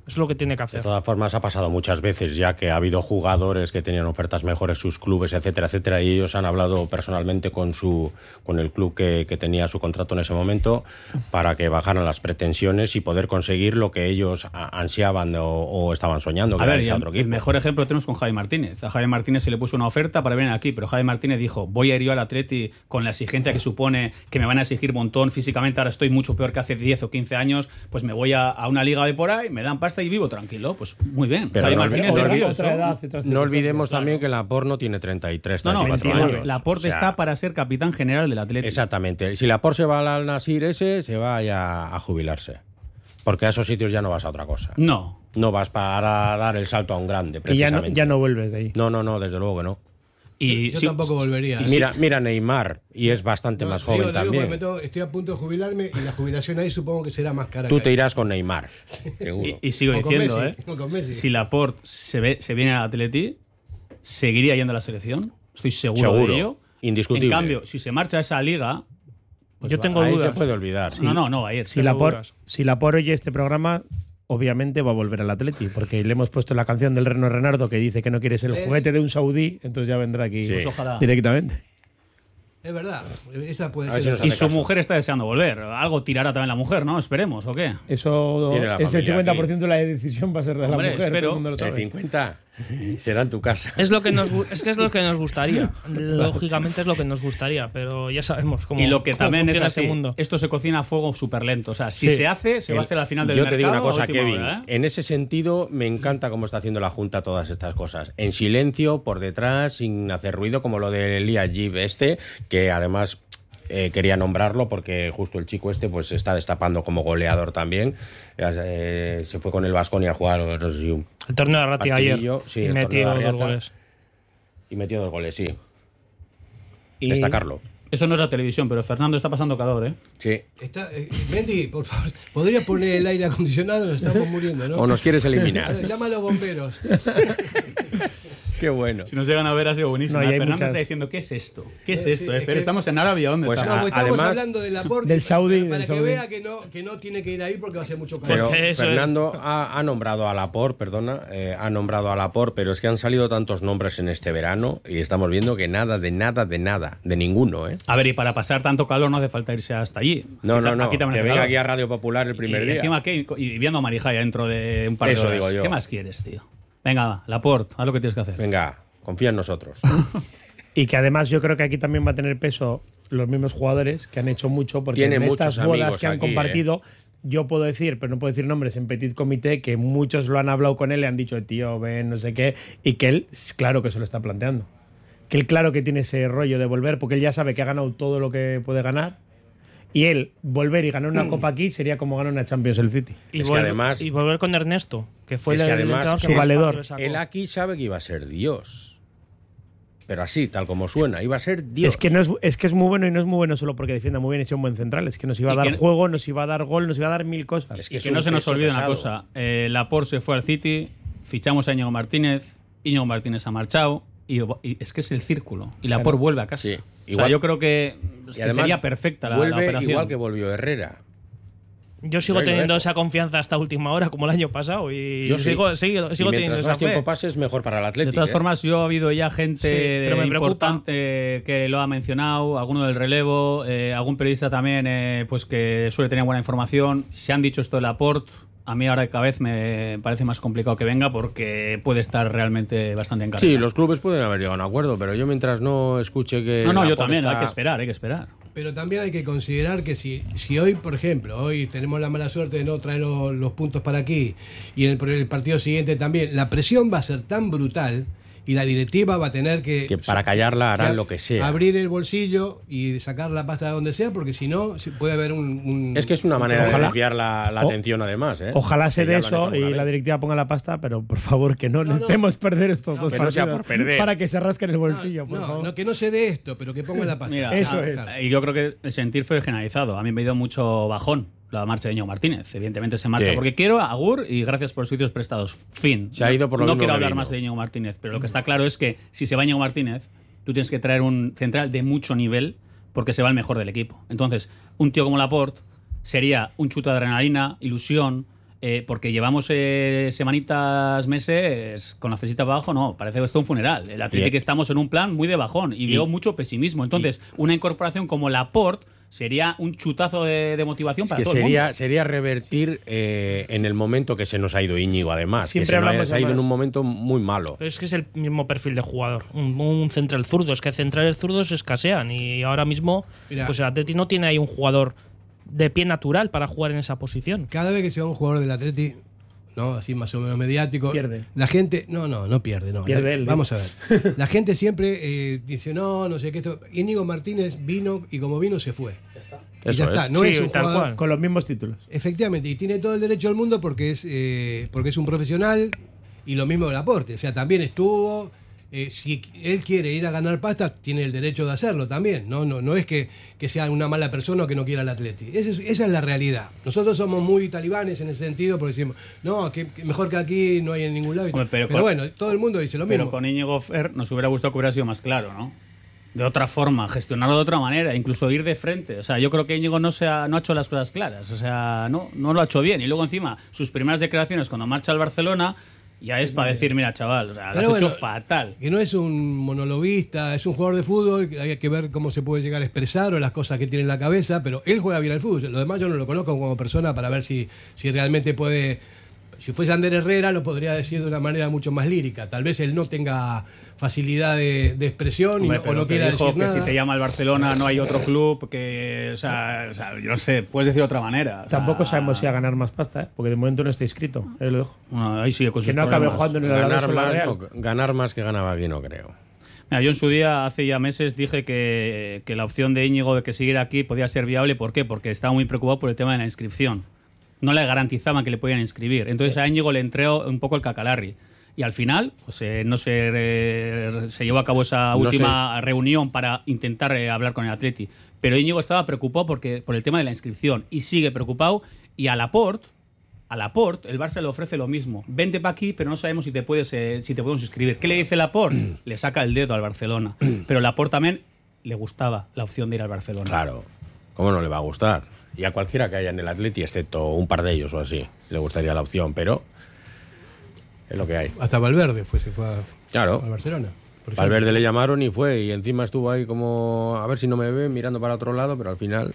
Es lo que tiene que De hacer. todas formas, ha pasado muchas veces ya que ha habido jugadores que tenían ofertas mejores, sus clubes, etcétera, etcétera, y ellos han hablado personalmente con su con el club que, que tenía su contrato en ese momento para que bajaran las pretensiones y poder conseguir lo que ellos ansiaban o, o estaban soñando, que A era ver, otro el mejor ejemplo lo tenemos con Javi Martínez. A Javi Martínez se le puso una oferta para venir aquí, pero Javi Martínez dijo, voy a ir yo al Atleti con la exigencia que supone que me van a exigir un montón físicamente, ahora estoy mucho peor que hace 10 o 15 años, pues me voy a, a una liga de por ahí, me dan pasta y vivo tranquilo. Pues muy bien. Pero Javi no Martínez olvidemos- otra edad No también que la porno tiene 33, No, no, 34 entiendo. años. Laporte O sea, está para ser capitán general del Atleti. Exactamente. Si la se va al Nasir ese, se va ya a jubilarse. Porque a esos sitios ya no vas a otra cosa. No. No vas para dar el salto a un grande, Y ya no, precisamente. ya no vuelves de ahí. No, no, no, desde luego que no. Y yo sí, tampoco volvería. Y mira, mira Neymar, y es bastante No, más joven digo también. estoy a punto de jubilarme y la jubilación ahí supongo que será más cara. Tú te ahí. irás con Neymar, seguro. Y, y sigo O con diciendo, Messi, ¿eh? o con Messi. Si Laporte se, ve, se viene al Atleti, seguiría yendo a la selección. Estoy seguro, Seguro, de ello. indiscutible. En cambio, si se marcha a esa liga. pues Yo va- tengo Ahí dudas. se puede olvidar. No, no, no va a ir. Si la, por, dudas. si la por oye este programa, obviamente va a volver al Atleti, porque le hemos puesto la canción del Reno Renardo que dice que no quiere ser el ¿Ves? juguete de un saudí, entonces ya vendrá aquí Sí. Pues ojalá. directamente. Es verdad, esa puede ser. si Y su caso. mujer está deseando volver. Algo tirará también la mujer, ¿no? Esperemos, ¿o qué? Eso es el familia 50% de la decisión va a ser de la mujer, espero. todo el mundo lo El sabe. 50 será en tu casa. Es lo que nos es que es lo que nos gustaría. Lógicamente es lo que nos gustaría, pero ya sabemos cómo y lo que también es así, este mundo. esto se cocina a fuego súper lento. O sea, si Sí. se hace, se va a hacer al final del Yo mercado. te digo una cosa, Kevin. hora, ¿eh? En ese sentido, me encanta cómo está haciendo la Junta todas estas cosas. En silencio, por detrás, sin hacer ruido, como lo de Elia Jib este, que además eh, quería nombrarlo porque justo el chico este pues se está destapando como goleador también. Eh, se fue con el Vasconia a jugar no sé si un El torneo de Rati ayer sí, y metió dos goles. y metió dos goles, sí. Y- Destacarlo. Eso no es la televisión, pero Fernando está pasando calor, ¿eh? Sí. Está, eh, Mendy, por favor, ¿podrías poner el aire acondicionado? Nos estamos muriendo, ¿no? O nos quieres eliminar. Llama a los bomberos. Qué bueno. Si nos llegan a ver ha sido buenísimo. No, Fernando muchas- está diciendo, ¿qué es esto? ¿Qué es Sí, esto? es Fer? que- Estamos en Arabia, ¿dónde Pues está? No, porque estamos además- hablando del aporte. Del Saudi, Para del que Saudi. vea que no, que no tiene que ir ahí porque va a ser mucho calor. Pero es- Fernando ha, ha nombrado a Lapor, perdona, eh, ha nombrado a Lapor, pero es que han salido tantos nombres en este verano y estamos viendo que nada, de nada, de nada, de ninguno, ¿eh? A ver, y para pasar tanto calor no hace falta irse hasta allí. No, Aquí no, no, aquí que venga calor. aquí a Radio Popular el primer y día. Encima, ¿qué? Y viendo a Marijaya dentro de un par de Eso horas. digo yo. ¿Qué más quieres, tío? Venga, va, Laporte, haz lo que tienes que hacer. Venga, confía en nosotros. Y que además yo creo que aquí también va a tener peso los mismos jugadores que han hecho mucho porque Tiene en estas bodas que han aquí, ¿eh? compartido yo puedo decir, pero no puedo decir nombres en Petit Comité, que muchos lo han hablado con él y han dicho, tío, ven, no sé qué, y que él, claro que se lo está planteando. Que él, claro que tiene ese rollo de volver, porque él ya sabe que ha ganado todo lo que puede ganar. Y él, volver y ganar una copa aquí sería como ganar una Champions el City. Y, Es que vol- además- y volver con Ernesto, que fue Es el, que además su más valedor. Él aquí sabe que iba a ser Dios. Pero así, tal como suena, iba a ser Dios. Es que, no es, es que es muy bueno y no es muy bueno solo porque defienda muy bien y sea un buen central. Es que nos iba a Y dar que- juego, nos iba a dar gol, nos iba a dar mil cosas. Es que no se nos olvide una cosa. Eh, Laporte se fue al City, fichamos a Íñigo Martínez, Íñigo Martínez ha marchado, y, y es que es el círculo. Y Laporte vuelve a casa. Sí, O sea, igual- yo creo que, es Y que además sería perfecta la, la operación. igual que volvió Herrera. Yo sigo teniendo esa confianza hasta última hora, como el año pasado, y Yo sí. sigo, sigo, Y sigo teniendo esa más tiempo pase, es mejor para el Atlético. De todas ¿eh? formas, yo ha habido ya gente Sí, pero me preocupa. importante que lo ha mencionado, alguno del relevo, eh, algún periodista también, eh, pues que suele tener buena información. Se han dicho esto de Laporte. A mí ahora cada vez me parece más complicado que venga porque puede estar realmente bastante encargado. Sí, los clubes pueden haber llegado a un acuerdo, pero yo mientras no escuche que. No, no, yo también, está- hay que esperar, hay que esperar. Pero también hay que considerar que si, si hoy, por ejemplo, hoy tenemos la mala suerte de no traer los, los puntos para aquí y en el, el partido siguiente también, la presión va a ser tan brutal y la directiva va a tener que... Que para callarla harán que lo que sea. Abrir el bolsillo y sacar la pasta de donde sea, porque si no, puede haber un... un- Es que es una manera Ojalá- de desviar la, la atención, además. ¿eh? Ojalá se dé eso y la directiva ponga la pasta, pero por favor que no, necesitemos perder estos dos que no sea partidos por perder. para que se rasquen el bolsillo, por No, favor. no, que no se dé esto, pero que ponga la pasta. Mira, Eso es. Y yo creo que el sentir fue generalizado. A mí me dio mucho bajón la marcha de Ño Martínez. Evidentemente se marcha Sí. porque quiero a Agur y gracias por los sitios prestados. Fin. Se ha ido por lo No mismo quiero hablar más de Ño Martínez, pero lo que está claro es que si se va Ño Martínez, tú tienes que traer un central de mucho nivel porque se va el mejor del equipo. Entonces, un tío como Laporte sería un chuto de adrenalina, ilusión, eh, porque llevamos eh, semanitas, meses con la cesita abajo, no, parece esto un funeral. El Atlético Y- estamos en un plan muy de bajón y, veo mucho pesimismo. Entonces, una incorporación como Laporte sería un chutazo de, de motivación Es para que todo el sería, mundo. sería revertir eh, en el momento que se nos ha ido Íñigo, además. Siempre que se, nos ha- ido en un momento muy malo. Pero es que es el mismo perfil de jugador. Un, un central zurdo. Es que centrales zurdos escasean. Y ahora mismo, Mira. pues el Atleti no tiene ahí un jugador de pie natural para jugar en esa posición. Cada vez que se va un jugador del Atleti, ¿no? Así más o menos mediático. Pierde. La gente. No, no, no pierde, no. Pierde La- él, Vamos a ver. La gente siempre eh, dice, no, no sé qué. Esto. Íñigo Martínez vino y como vino se fue. Y Eso ya está. es. No Sí, es un tal jugador- cual. Con los mismos títulos. Efectivamente, y tiene todo el derecho del mundo porque es, eh, porque es un profesional y lo mismo del aporte. O sea, también estuvo. Eh, si él quiere ir a ganar pasta, tiene el derecho de hacerlo también. No, no, no es que, que sea una mala persona o que no quiera el Atleti. Esa es, esa es la realidad. Nosotros somos muy talibanes en ese sentido porque decimos, no, que, que mejor que aquí no hay en ningún lado. Hombre, pero pero con- bueno, todo el mundo dice lo mismo. Pero con Íñigo Fer nos hubiera gustado que hubiera sido más claro, ¿no? De otra forma, gestionarlo de otra manera, incluso ir de frente. O sea, yo creo que Íñigo no, se ha, no ha hecho las cosas claras. O sea, no, no lo ha hecho bien. Y luego encima, sus primeras declaraciones cuando marcha al Barcelona, ya es para decir, mira, chaval, o sea, lo has bueno, hecho fatal. Que no es un monologuista, es un jugador de fútbol, hay que ver cómo se puede llegar a expresar o las cosas que tiene en la cabeza, pero él juega bien al fútbol. Lo demás yo no lo conozco como persona para ver si, si realmente puede. Si fuese Ander Herrera, lo podría decir de una manera mucho más lírica. Tal vez él no tenga facilidad de, de expresión y Hombre, no- o no quiera decir que nada. si te llama el Barcelona no hay otro club que, o sea, o sea, yo no sé, puedes decir de otra manera. O sea, Tampoco sabemos si va a ganar más pasta, ¿eh? porque de momento no está inscrito. Ahí lo dejo. bueno, ahí sigue con Que no acabe jugando en el Ganar más, Real. no, ganar más que ganaba aquí no creo. Mira, yo en su día, hace ya meses, dije que, que la opción de Íñigo de que siguiera aquí podía ser viable. ¿Por qué? Porque estaba muy preocupado por el tema de la inscripción. No le garantizaban que le podían inscribir. Entonces a Íñigo le entró un poco el cacalarri. Y al final, pues, eh, no se, eh, se llevó a cabo esa No última reunión para intentar eh, hablar con el Atleti. Pero Íñigo estaba preocupado porque, por el tema de la inscripción y sigue preocupado. Y a Laporte A Laporte, el Barça le ofrece lo mismo. Vente para aquí, pero no sabemos si te puedes eh, si te podemos inscribir. ¿Qué le dice Laporte? le saca el dedo al Barcelona. Pero Laporte también le gustaba la opción de ir al Barcelona. Claro. ¿Cómo no le va a gustar? Y a cualquiera que haya en el Atleti, excepto un par de ellos o así, le gustaría la opción, pero es lo que hay. Hasta Valverde fue, se fue a, Claro. a Barcelona. Valverde le llamaron y fue, y encima estuvo ahí como a ver si no me ve, mirando para otro lado, pero al final.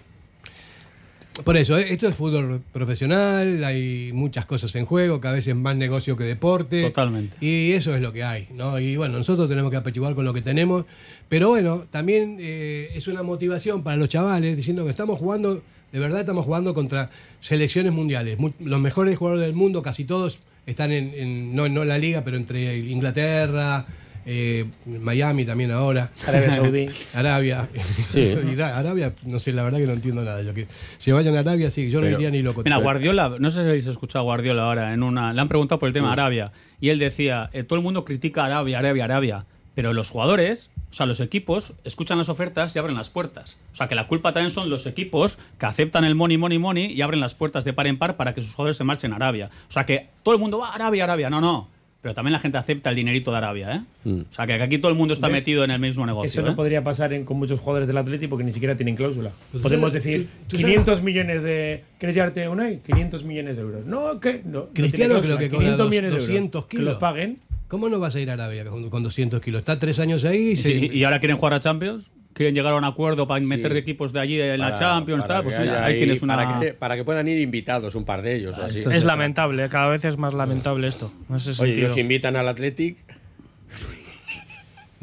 Por eso, eh, esto es fútbol profesional, hay muchas cosas en juego, que a veces más negocio que deporte. Totalmente. Y eso es lo que hay, ¿no? Y bueno, nosotros tenemos que apechiguar con lo que tenemos, pero bueno, también eh, es una motivación para los chavales, diciendo que estamos jugando, de verdad estamos jugando contra selecciones mundiales. Mu- los mejores jugadores del mundo, casi todos, están en, en- no, no en la liga, pero entre Inglaterra, eh, Miami también ahora. Arabia Saudí. Arabia. Sí. Arabia, no sé, la verdad que no entiendo nada. Lo que, si vayan a Arabia, sí, yo no iría ni loco. Mira, Guardiola, no sé si habéis escuchado a Guardiola ahora en una. Le han preguntado por el tema Arabia y él decía: eh, todo el mundo critica a Arabia, Arabia, Arabia, pero los jugadores, o sea, los equipos escuchan las ofertas y abren las puertas. O sea, que la culpa también son los equipos que aceptan el money, money, money y abren las puertas de par en par para que sus jugadores se marchen a Arabia. O sea, que todo el mundo va a Arabia, Arabia, no, no. Pero también la gente acepta el dinerito de Arabia, ¿eh? O sea, que aquí todo el mundo está ¿Ves? metido en el mismo negocio. Eso no ¿eh? podría pasar en- con muchos jugadores del Atleti porque ni siquiera tienen cláusula. Pues Podemos tú- decir tú- tú 500 millones de. ¿Quieres llevarte a Unai? 500 millones de euros. No, ¿qué? No, no Cristiano cláusula. creo que cobra 500 dos- millones de 200 euros. Que kilos. los paguen. ¿Cómo no vas a ir a Arabia con, con 200 kilos? Está tres años ahí y, se- Y, y ahora quieren jugar a Champions, quieren llegar a un acuerdo para meter equipos de allí en la Champions, para tal. Pues mira, ahí tienes una. Para que, para que puedan ir invitados un par de ellos. así. esto Es lamentable, cada vez es más lamentable esto. En ese Oye, sentido. los invitan al Athletic.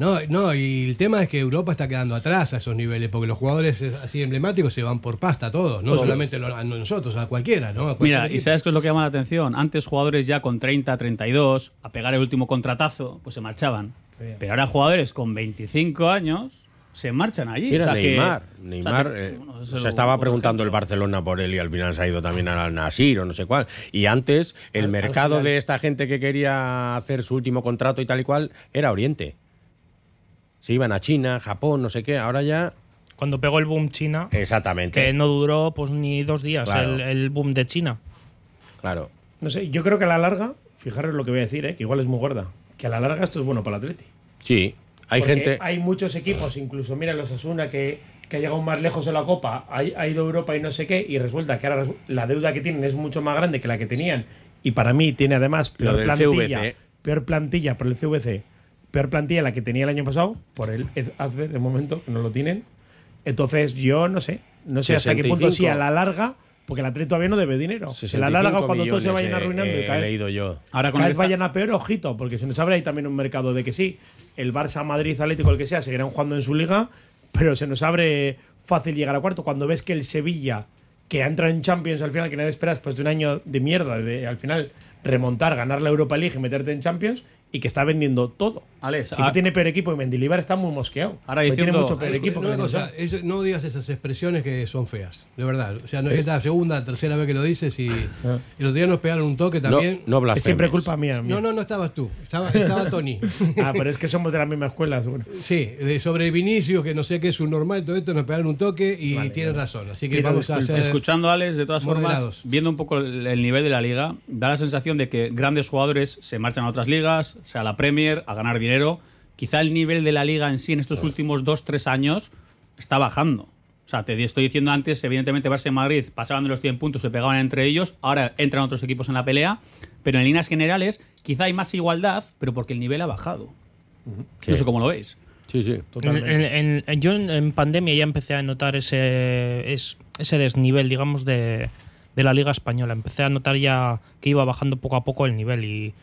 No, no, y el tema es que Europa está quedando atrás a esos niveles, porque los jugadores así emblemáticos se van por pasta todos, no solamente a nosotros, a cualquiera, ¿no? A cualquier Mira, ¿y sabes qué es lo que llama la atención? Antes jugadores ya con 30, 32, a pegar el último contratazo, pues se marchaban. Pero ahora jugadores con 25 años se marchan allí. Mira, O sea que- Neymar. o sea Neymar que, eh, bueno, se estaba un preguntando el. Barcelona por él y al final se ha ido también al Nasir o no sé cuál. Y antes, el Al- mercado de esta gente que quería hacer su último contrato y tal y cual era Oriente. Se iban a China, Japón, no sé qué. Ahora ya. Cuando pegó el boom China, Exactamente. que no duró pues ni dos días Claro. el, el boom de China. Claro. No sé, yo creo que a la larga, fijaros lo que voy a decir, ¿eh? que igual es muy gorda, que a la larga esto es bueno para el Atleti. Sí. Hay Porque gente. Hay muchos equipos, incluso mira los Asuna, que, que ha llegado más lejos en la Copa, ha, ha ido a Europa y no sé qué, y resulta que ahora la deuda que tienen es mucho más grande que la que tenían. Y para mí tiene además Lo peor del plantilla, CVC. peor plantilla por el CVC, peor plantilla la que tenía el año pasado, por el AZB de momento, que no lo tienen. Entonces yo no sé, no sé hasta qué punto 65. sí a la larga, porque el Atleti todavía no debe dinero. A la larga, 65 cuando todos se vayan eh, arruinando y cada he vez- leído yo. Ahora con cada el vez esta- vayan a peor, ojito, porque se nos abre ahí también un mercado de que sí, el Barça, Madrid, Atlético, el que sea, seguirán jugando en su liga, pero se nos abre fácil llegar a cuarto. Cuando ves que el Sevilla, que ha entrado en Champions al final, que nadie espera después de un año de mierda, de al final remontar, ganar la Europa League y meterte en Champions, y que está vendiendo todo. Alex, y que ah- tiene peor equipo, y Mendilibar está muy mosqueado. Ahora diciendo- tiene mucho peor Es- equipo. una que cosa, Benzema. eso- no digas esas expresiones que son feas, de verdad. O sea, no, es la segunda, la tercera vez que lo dices y, y los días nos pegaron un toque No, también. no es blasfemes. siempre culpa mía. mía. No, no, no estabas tú, estaba, estaba Tony. Ah, pero es que somos de la misma escuela, seguro. Sí, de sobre Vinicius, que no sé qué es un normal, todo esto nos pegaron un toque y tienes razón. Así que Pido vamos a hacer. Escuchando a Alex, de todas moderados. formas, viendo un poco el, el nivel de la liga, da la sensación de que grandes jugadores se marchan a otras ligas, sea la Premier, a ganar dinero. Quizá el nivel de la liga en sí en estos últimos dos, tres años está bajando. O sea, te estoy diciendo antes, evidentemente Barça y Madrid pasaban de los 100 puntos, se pegaban entre ellos, ahora entran otros equipos en la pelea, pero en líneas generales quizá hay más igualdad, pero porque el nivel ha bajado. No sé cómo lo veis. Sí, sí. Totalmente. En- en- en- yo en, en pandemia ya empecé a notar ese, es- ese desnivel, digamos, de, de la Liga Española. Empecé a notar ya que iba bajando poco a poco el nivel y,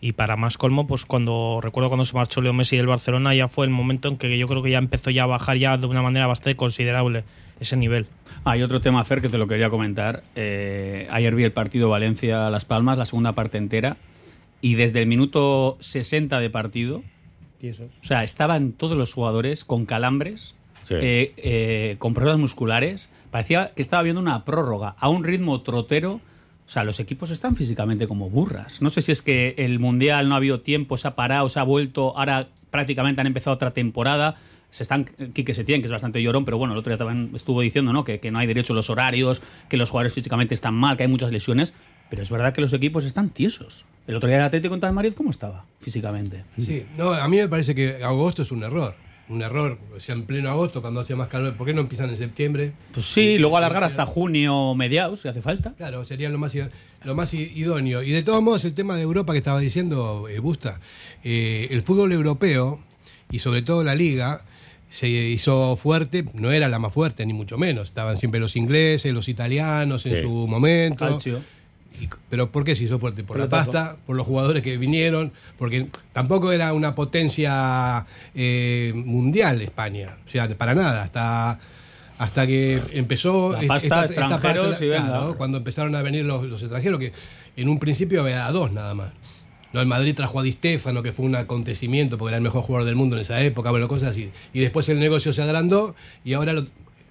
y para más colmo, pues cuando recuerdo cuando se marchó Leo Messi del Barcelona ya fue el momento en que yo creo que ya empezó ya a bajar ya de una manera bastante considerable ese nivel. Hay otro tema, Fer, que te lo quería comentar. Eh, ayer vi el partido Valencia-Las Palmas, la segunda parte entera, y desde el minuto 60 de partido, Tiesos. o sea, estaban todos los jugadores con calambres, Sí. eh, eh, con problemas musculares. Parecía que estaba viendo una prórroga a un ritmo trotero. O sea, los equipos están físicamente como burras. No sé si es que el Mundial no ha habido tiempo, se ha parado, se ha vuelto, ahora prácticamente han empezado otra temporada. Se están, Quique Setién, que es bastante llorón, pero bueno, el otro día también estuvo diciendo ¿no? que, que no hay derecho a los horarios, que los jugadores físicamente están mal, que hay muchas lesiones. Pero es verdad que los equipos están tiesos. El otro día el Atlético contra el Madrid, ¿cómo estaba físicamente? Sí, no, a mí me parece que agosto es un error. Un error, o sea, en pleno agosto, cuando hace más calor. ¿Por qué no empiezan en septiembre? Pues sí, luego alargar hasta junio mediados, si hace falta. Claro, sería lo más, lo más idóneo. Y de todos modos, el tema de Europa que estaba diciendo eh, Busta, eh, el fútbol europeo y sobre todo la liga se hizo fuerte, no era la más fuerte ni mucho menos, estaban siempre los ingleses, los italianos en Sí. su momento. Calcio. Y- pero ¿por qué se hizo fuerte? Por la pasta, por los jugadores que vinieron, porque tampoco era una potencia eh, mundial España, o sea, para nada, hasta hasta que empezó La pasta, extranjeros y venga. cuando empezaron a venir los, los extranjeros, que en un principio había dos nada más. No, el Madrid trajo a Di Stefano, que fue un acontecimiento, porque era el mejor jugador del mundo en esa época, bueno, cosas así. Y después el negocio se agrandó y ahora lo-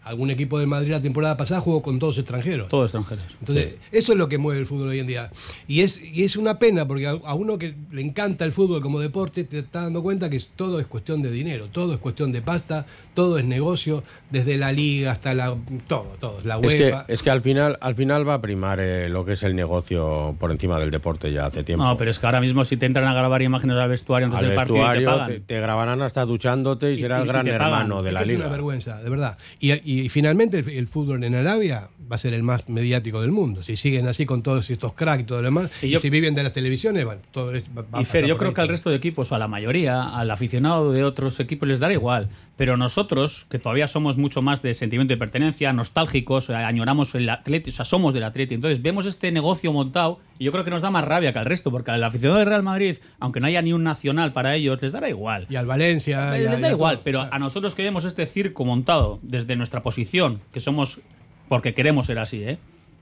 algún equipo del Madrid la temporada pasada jugó con todos extranjeros. Todos extranjeros. Entonces, eso es lo que mueve el fútbol hoy en día. Y es, y es una pena, porque a, a uno que le encanta el fútbol como deporte, te está dando cuenta que es- todo es cuestión de dinero, todo es cuestión de pasta, todo es negocio, desde la liga hasta la. todo, todo. La Es que, UEFA. es que al final al final va a primar eh, lo que es el negocio por encima del deporte ya hace tiempo. No, pero es que ahora mismo si te entran a grabar imágenes al vestuario antes Al del partido y te vestuario pagan. te, te grabarán hasta duchándote y, Y- será y- el y gran hermano de Es la que es liga. una vergüenza, de verdad. Y, y finalmente el, el fútbol en Arabia va a ser el más mediático del mundo. Si siguen así con todos estos cracks y todo lo demás, Y y, yo- si viven de las televisiones, bueno, todo es- va, va Y Fer, yo creo ahí. que al resto de equipos, o a la mayoría, al aficionado de otros equipos les dará igual. Pero nosotros, que todavía somos mucho más de sentimiento de pertenencia, nostálgicos, eh, añoramos el atleti, o sea, somos del atleti. Entonces vemos este negocio montado y yo creo que nos da más rabia que al resto, porque al aficionado del Real Madrid, aunque no haya ni un nacional para ellos, les dará igual. Y al Valencia. y a- les y da igual, todo. pero a nosotros que vemos este circo montado desde nuestra posición, que somos porque queremos ser así, ¿eh?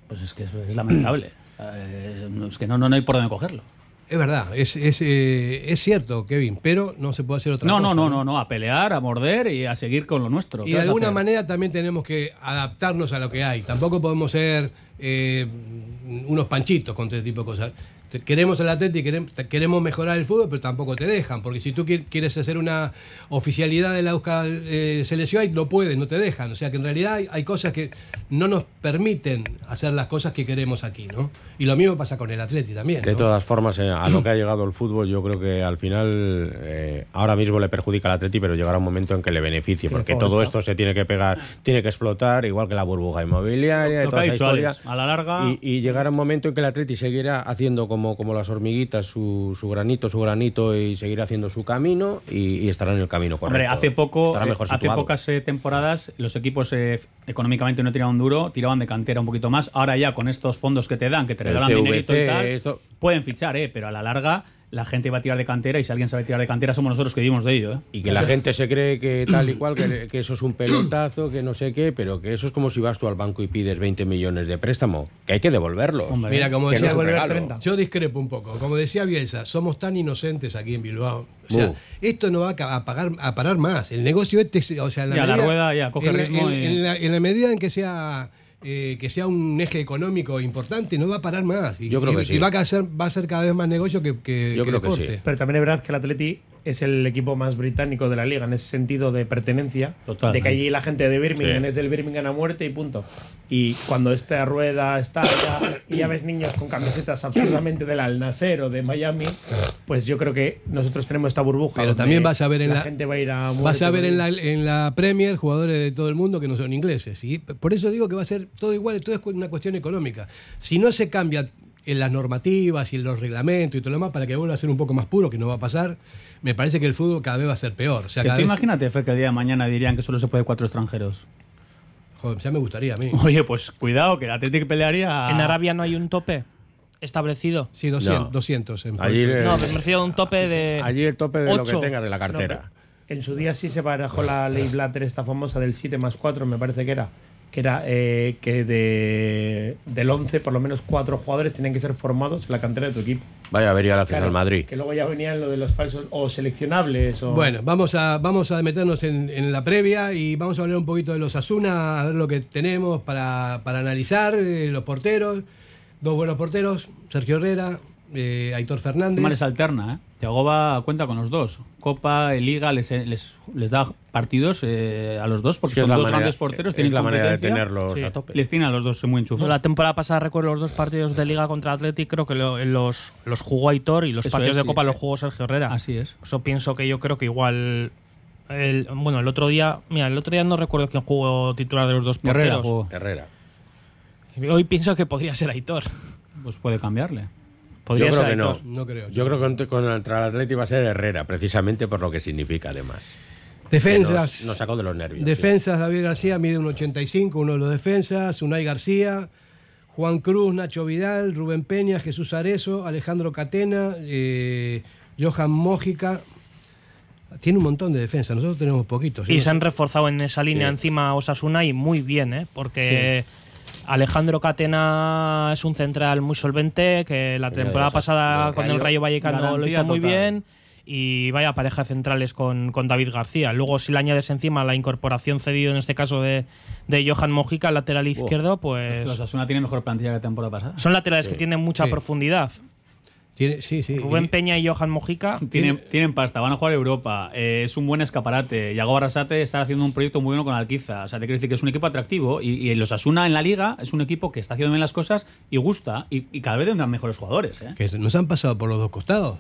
Pues es que es, es lamentable. Eh, no, es que no, no, no hay por dónde cogerlo. Es verdad, es, es, eh, es cierto, Kevin, pero no se puede hacer otra No, cosa. no, no, no, no, a pelear, a morder y a seguir con lo nuestro. Y ¿Qué de alguna manera también tenemos que adaptarnos a lo que hay. Tampoco podemos ser eh, unos panchitos con este tipo de cosas. Queremos el Atleti, queremos, queremos mejorar el fútbol, pero tampoco te dejan. Porque si tú qui- quieres hacer una oficialidad de la Euskal eh, Selección, no puedes, no te dejan. O sea que en realidad hay cosas que no nos permiten hacer las cosas que queremos aquí, ¿no? Y lo mismo pasa con el Atleti también. De ¿no? todas formas, eh, a lo que ha llegado el fútbol, yo creo que al final eh, ahora mismo le perjudica al Atleti, pero llegará un momento en que le beneficie, porque todo esto se tiene que pegar, tiene que explotar, igual que la burbuja inmobiliaria y Lo toda esa historia. Alex, a la larga- Y, y llegará un momento en que el Atleti seguirá haciendo como, como las hormiguitas su, su granito, su granito y seguirá haciendo su camino y, y estará en el camino correcto. Hombre, hace poco, Estará eh, mejor hace situado. pocas eh, temporadas, los equipos eh, económicamente no tiraban duro, tiraban de cantera un poquito más. Ahora ya con estos fondos que te dan, que te regalan dinerito y CVC, tal, esto- pueden fichar, eh, pero a la larga la gente va a tirar de cantera y si alguien sabe tirar de cantera somos nosotros que vivimos de ello. Eh. Y que la gente se cree que tal y cual, que, que eso es un pelotazo, que no sé qué, pero que eso es como si vas tú al banco y pides 20 millones de préstamo, que hay que devolverlos. Hombre, Mira, como no decía, es un Volver a regalo. 30. Yo discrepo un poco. Como decía Bielsa, somos tan inocentes aquí en Bilbao. O sea, esto no va a, pagar, a parar más. El negocio este, o sea, en la, Ya, la medida, rueda ya coge en la, ritmo en- y- en la- en la medida en que sea eh, que sea un eje económico importante, no va a parar más. Y, Yo creo y- que y sí. va a ser, va a ser cada vez más negocio que, que, Yo que creo que deporte. sí. Pero también es verdad que el Atleti es el equipo más británico de la liga en ese sentido de pertenencia. De que allí la gente de Birmingham Sí. es del Birmingham a muerte y punto. Y cuando esta rueda está ya, y ya ves niños con camisetas absurdamente del Al Nasser o de Miami, pues yo creo que nosotros tenemos esta burbuja. Pero también vas a ver en la, gente va a ir a vas a ver en la, en la Premier jugadores de todo el mundo que no son ingleses. ¿sí? Por eso digo que va a ser todo igual, todo es una cuestión económica. Si no se cambia en las normativas y en los reglamentos y todo lo demás para que vuelva a ser un poco más puro, que no va a pasar, me parece que el fútbol cada vez va a ser peor. O sea, Que cada tú vez- imagínate, Fer, que el día de mañana dirían que solo se puede cuatro extranjeros. Joder, ya me gustaría a mí. Oye, pues cuidado, que el Atlético pelearía. En Arabia no hay un tope establecido. Sí, 200. No. 200 en Allí, eh, No, pero me refiero a un tope de. Allí el tope de lo Ocho. que tengas de la cartera. En su día sí se barajó la ley Blatter, esta famosa del 7 más 4, me parece que era. Que era eh, que de, del 11, por lo menos cuatro jugadores tienen que ser formados en la cantera de tu equipo. Vaya avería le haces Claro, al Madrid. Que luego ya venían lo de los falsos o seleccionables. O... Bueno, vamos a, vamos a meternos en, en la previa y vamos a hablar un poquito de los Asuna, a ver lo que tenemos para, para analizar, eh, los porteros, dos buenos porteros, Sergio Herrera, eh, Aitor Fernández. Les alterna, ¿eh? Yagoba cuenta con los dos. Copa, Liga, les, les, les da partidos eh, a los dos porque Sí, son dos manera- grandes porteros. es tienen la manera de tenerlos Sí. a tope. Les tiene a los dos muy enchufados. la temporada pasada recuerdo los dos partidos de Liga contra Athletic, creo que lo- los, los jugó Aitor y los Eso partidos es, de Copa sí. los jugó Sergio Herrera. Así es. Eso pienso que yo creo que igual. El, bueno, el otro día. Mira, el otro día no recuerdo quién jugó titular de los dos Herrera porteros. jugó. Herrera. Hoy pienso que podría ser Aitor. Pues puede cambiarle. Podría Yo creo ser que no. Aitor. No creo. Yo creo que contra- el Atleti va a ser Herrera, precisamente por lo que significa además. Defensas. Nos, nos sacó de los nervios. sí. Defensas, David García mide un 85, uno de los defensas, Unai García, Juan Cruz, Nacho Vidal, Rubén Peña, Jesús Arezo, Alejandro Catena, eh, Johan Mójica. Tiene un montón de defensas, nosotros tenemos poquitos. Y ¿sí? se han reforzado en esa línea Sí. encima Osasuna y muy bien, ¿eh? Porque Alejandro Catena es un central muy solvente, que la temporada pasada con el Rayo. Vallecano lo hizo muy total. bien. Y vaya pareja de centrales con, con David García. Luego, si le añades encima la incorporación cedido, en este caso de, de Johan Mojica, lateral izquierdo, Es pues. que los Asuna tiene mejor plantilla que la temporada pasada. Son laterales que tienen mucha Sí. profundidad. Tiene- sí, sí. Rubén Y- Peña y Johan Mojica. Tienen, tienen pasta, van a jugar Europa. eh, es un buen escaparate. Yago Barrasate está haciendo un proyecto muy bueno con Alquiza. O sea, te quiero decir que es un equipo atractivo. Y, y los Asuna en la liga es un equipo que está haciendo bien las cosas y gusta. Y, y cada vez tendrán mejores jugadores. ¿eh? que nos han pasado por los dos costados.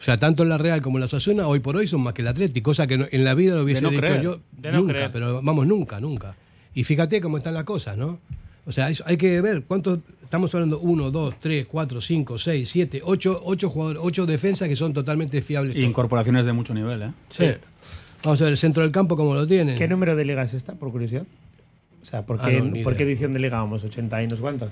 O sea, tanto en la Real como en la Osasuna, hoy por hoy son más que el Atlético, cosa que no- en la vida lo hubiese no dicho creer, yo de no nunca, creer. pero vamos, nunca, nunca. Y fíjate cómo están las cosas, ¿no? O sea, hay que ver cuántos, estamos hablando, uno, dos, tres, cuatro, cinco, seis, siete, ocho, ocho jugadores, ocho defensas que son totalmente fiables. Y incorporaciones de mucho nivel. ¿eh? Sí. Vamos a ver el centro del campo cómo lo tienen. ¿Qué número de liga es esta, por curiosidad? O sea, ¿por Ah, qué, no, ¿por qué edición de liga vamos? ¿80 y no sé cuántas?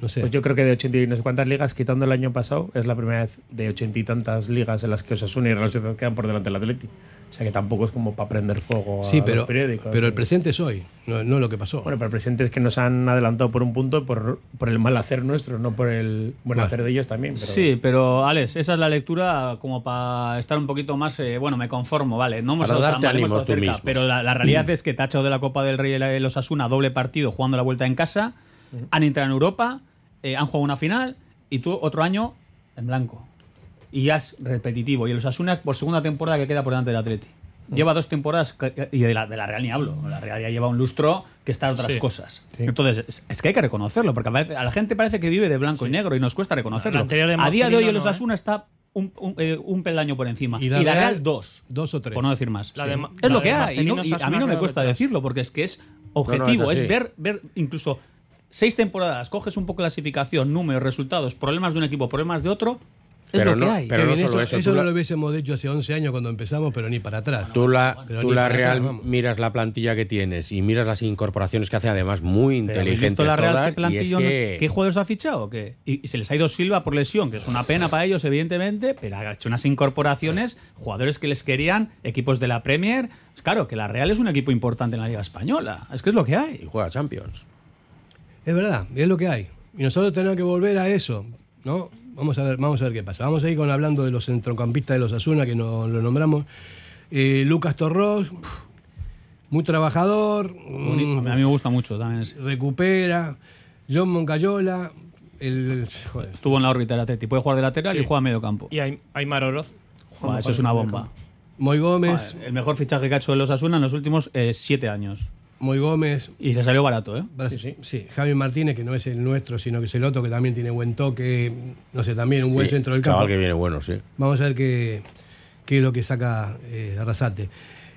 No sé. Pues yo creo que de 80 y no sé cuántas ligas, quitando el año pasado, es la primera vez de 80 y tantas ligas en las que Osasuna y Real Sociedad quedan por delante del Atleti. O sea que tampoco es como para prender fuego a sí, los pero, periódicos. pero el presente es hoy, no, no lo que pasó. Bueno, pero el presente es que nos han adelantado por un punto por, por el mal hacer nuestro, no por el buen Bueno. hacer de ellos también. Pero Sí, pero Alex, esa es la lectura como para estar un poquito más, eh, bueno, me conformo, vale, no hemos Para darte tan mal, hemos ánimos tú cerca, mismo. pero la, la realidad es que te ha echado de la Copa del Rey el los Asuna doble partido jugando la vuelta en casa, han entrado en Europa, eh, han jugado una final y tú otro año en blanco. Y ya es repetitivo. Y el Osasuna es por segunda temporada que queda por delante del Atleti. Lleva dos temporadas que- y de la, de la Real ni hablo. La Real ya lleva un lustro que está en otras Sí. cosas. Sí. Entonces, es, es que hay que reconocerlo, porque a la gente parece que vive de blanco y negro y nos cuesta reconocerlo. A día de hoy el no, ¿eh? Osasuna está un, un, eh, un peldaño por encima. Y Y la Real, Real, dos. dos o tres. Por no decir más. La Sí. de Ma- es la lo que hay. Y, Marcelino no- y a Osasuna mí no me cuesta decirlo, porque es que es objetivo. no, es es ver, ver incluso seis temporadas, coges un poco clasificación, números, resultados, problemas de un equipo, problemas de otro. Es Pero lo que hay. pero no solo eso, eso, no la- lo hubiésemos dicho hace 11 años cuando empezamos, pero ni para atrás. Tú la, Pero tú la Real atrás, miras la plantilla que tienes y miras las incorporaciones que hace además muy Pero ¿habéis inteligentes visto la Real todas, qué y es que- qué jugadores ha fichado? qué? Y, y se les ha ido Silva por lesión, que es una pena para ellos, evidentemente, pero ha hecho unas incorporaciones, jugadores que les querían, equipos de la Premier. Es claro que la Real es un equipo importante en la Liga Española. Es que es lo que y hay. juega Champions. Es verdad, es lo que hay. Y nosotros tenemos que volver a eso, ¿no? Vamos a ver, vamos a ver qué pasa. Vamos a ir con hablando de los centrocampistas de los Asuna, que no lo nombramos. Eh, Lucas Torros, muy trabajador, Bonito. mm, A mí me gusta mucho también. ese. recupera. John Moncayola, el, joder, Estuvo en la órbita del Atleti. Puede jugar de lateral y juega a medio campo. Y Ay- Aymar Oroz. Eso es una bomba. Moy Gómez, Joder, El mejor fichaje que ha hecho de los Asuna en los últimos eh, siete años. Moy Gómez, Y se salió barato, ¿eh? sí, sí. Javi Martínez, que no es el nuestro, sino que es el otro, que también tiene buen toque, no sé, también un buen Sí, centro del chaval campo. que viene bueno, sí. Vamos a ver qué, qué es lo que saca eh, Arrasate.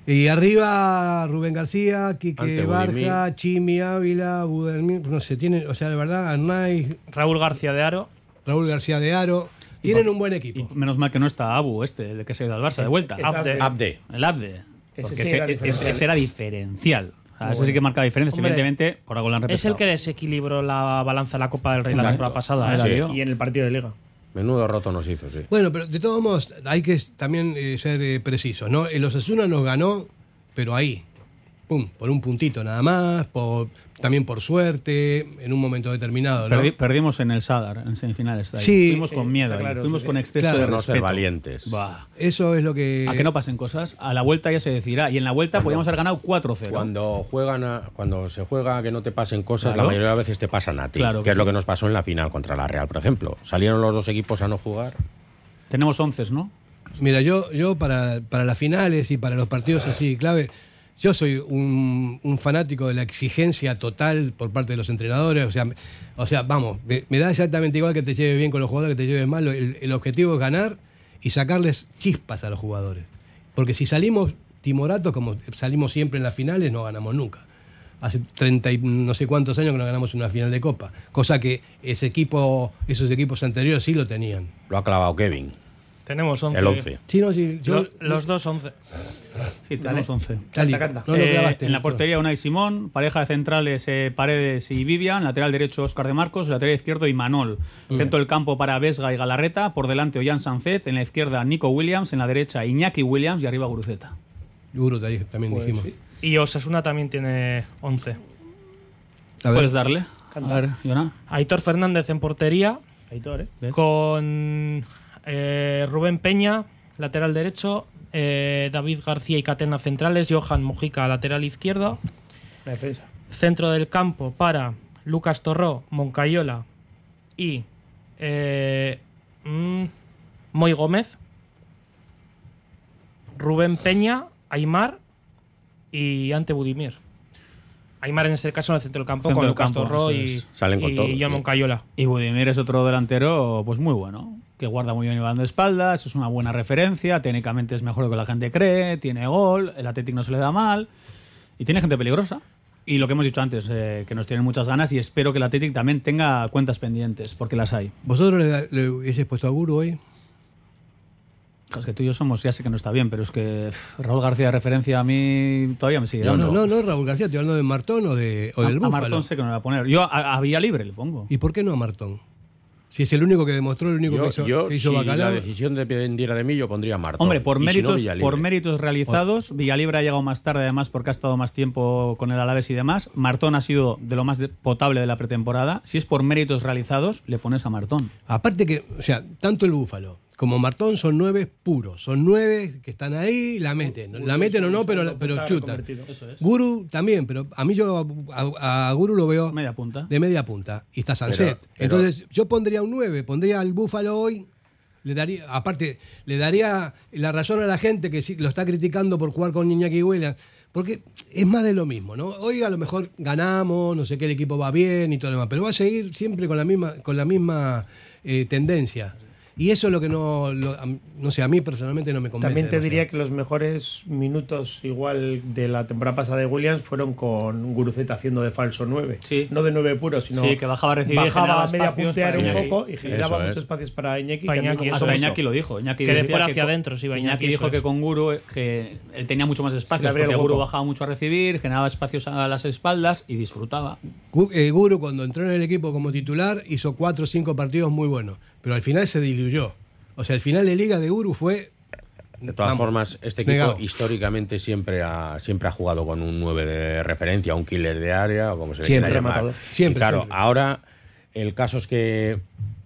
Y arriba Rubén García, Quique Ante Barja, Chimi Ávila, Budelmín, no sé, tienen, o sea, de verdad, Arnaiz, Raúl García de Aro. Raúl García de Aro, tienen un buen Y equipo. menos mal que no está Abu, este, el que se ha ido al Barça, de vuelta. Abde. Abde. El Abde. Ese sí era ese era diferencial. O sea, ese sí que marca diferencia. Hombre, Evidentemente, por algo lo han Es el que desequilibró la balanza de la Copa del Rey la Exacto. temporada pasada. Ah, ¿eh? Y en el partido de liga. Menudo roto nos hizo, sí. Bueno, pero de todos modos, hay que también eh, ser eh, precisos, ¿no? El Osasuna nos ganó, pero ahí. pum, por un puntito nada más, por, también por suerte, en un momento determinado. ¿no? Perdi- perdimos en el Sadar, en semifinales. Sí, fuimos con miedo, claro, fuimos con exceso Claro. de No respeto. ser valientes. Bah. Eso es lo que... A que no pasen cosas. A la vuelta ya se decidirá. Y en la vuelta podíamos haber ganado 4-0. Cuando juegan a- cuando se juega a que no te pasen cosas, Claro. la mayoría de las veces te pasan a ti. Claro que, que es lo que nos pasó en la final contra la Real, por ejemplo. Salieron los dos equipos a no jugar. Tenemos 11, ¿no? Mira, yo, yo para, para las finales y para los partidos así clave, yo soy un, fanático de la exigencia total por parte de los entrenadores. O sea, o sea vamos, me, da exactamente igual que te lleve bien con los jugadores, que te lleves mal. El, el objetivo es ganar y sacarles chispas a los jugadores. Porque si salimos timoratos, como salimos siempre en las finales, no ganamos nunca. Hace 30 y no sé cuántos años que no ganamos una final de Copa. Cosa que ese equipo, esos equipos anteriores sí lo tenían. Lo ha clavado Kevin. Tenemos 11. El 11. Sí, no, sí, yo- Lo- los dos 11. Sí, tenemos 11. Cali, Canta, canta. no lo Eh, clavaste, en la portería Unai Simón, pareja de centrales eh, Paredes y Vivian, lateral derecho Oscar de Marcos, lateral izquierdo Imanol. Centro del campo para Vesga y Galarreta, por delante Ollán Sanzet, en la izquierda Nico Williams, en la derecha Iñaki Williams y arriba Guruceta. Guru te dije- también Pues dijimos. Y Osasuna también tiene 11. A ver, ¿Puedes darle? Canta. A ver, Yona. Aitor Fernández en portería, Aitor, ¿eh? ¿ves? con eh, Rubén Peña, lateral derecho, eh, David García y Catena centrales, Johan Mujica, lateral izquierdo, La defensa. centro del campo para Lucas Torró, Moncayola y eh, mm, Moy Gómez, Rubén Peña, Aymar y Ante Budimir. Aymar en ese caso en el centro del campo Centro con del Lucas campo, Torró y. Salen con y todo, sí. Moncayola. Y Budimir es otro delantero, pues muy bueno, que guarda muy bien el balón de espaldas, es una buena referencia, técnicamente es mejor de lo que la gente cree, tiene gol, el Athletic no se le da mal y tiene gente peligrosa. Y lo que hemos dicho antes, eh, que nos tienen muchas ganas y espero que el Athletic también tenga cuentas pendientes, porque las hay. ¿Vosotros le, le puesto a Guru hoy? Es que tú y yo somos, ya sé que no está bien, pero es que pff, Raúl García de referencia a mí todavía me sigue. No, dando. no, no, Raúl García, estoy hablando de Martón o, de, o a, del a Búfalo. Martón sé que no le va a poner. Yo a, a Vía Libre le pongo. ¿Y por qué no a Martón? Si es el único que demostró, el único Yo, que hizo, yo, que hizo si Bacalao. la decisión dependiera de mí, yo pondría a Martón. Hombre, por Y si no, méritos, por méritos realizados, Villalibre ha llegado más tarde, además, porque ha estado más tiempo con el Alaves y demás. Martón ha sido de lo más potable de la pretemporada. Si es por méritos realizados, le pones a Martón. Aparte que, o sea, tanto el Búfalo como Martón son nueve puros. Son nueve que están ahí, la meten. La meten o no, pero, pero chutan. Guru también, pero a mí yo a, a Guru lo veo Media punta. de media punta. Y está Sanset. Pero- pero- Entonces, yo pondría un 9, pondría al Búfalo hoy. Le daría, aparte, le daría la razón a la gente que sí, lo está criticando por jugar con Iñaki Williams. Porque es más de lo mismo, ¿no? Hoy a lo mejor ganamos, no sé qué, el equipo va bien y todo lo demás, pero va a seguir siempre con la misma, con la misma eh, tendencia. Y eso es lo que no, lo- no sé, a mí personalmente no me convence. También te demasiado. diría que los mejores minutos igual de la temporada pasada de Williams fueron con Guruceta haciendo de falso 9. Sí. No de 9 puro, sino Sí, que bajaba a recibir bajaba a media puntear un Iñaki. poco y generaba Eso es. muchos espacios para Iñaki. Para que Iñaki, me Hasta Iñaki mucho. lo dijo. Iñaki Que de fuera que hacia adentro se iba Iñaki Iñaki, dijo eso que es. con Guru eh, que él tenía mucho más espacios porque Guru bajaba mucho a recibir, generaba espacios a las espaldas y disfrutaba. Eh, Guru cuando entró en el equipo como titular hizo cuatro o cinco partidos muy buenos, pero al final se diluyó. O sea, el final de liga de Guru fue... De todas vamos, formas, este equipo negado. históricamente siempre ha, siempre ha jugado con un 9 de referencia, un killer de área, o como se le Siempre, quiera llamar. Siempre, Y claro, siempre. ahora el caso es que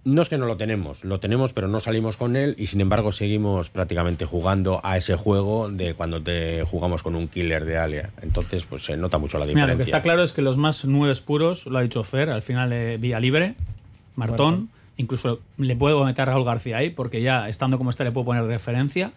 no es que no lo tenemos, lo tenemos, pero no salimos con él y sin embargo seguimos prácticamente jugando a ese juego de cuando te jugamos con un killer de área. Entonces, pues se nota mucho la Mira, diferencia. lo que está claro es que los más nueve puros, lo ha dicho Fer, al final eh, Vía Libre, Martón, incluso le puedo meter a Raúl García ahí, porque ya estando como está le puedo poner referencia,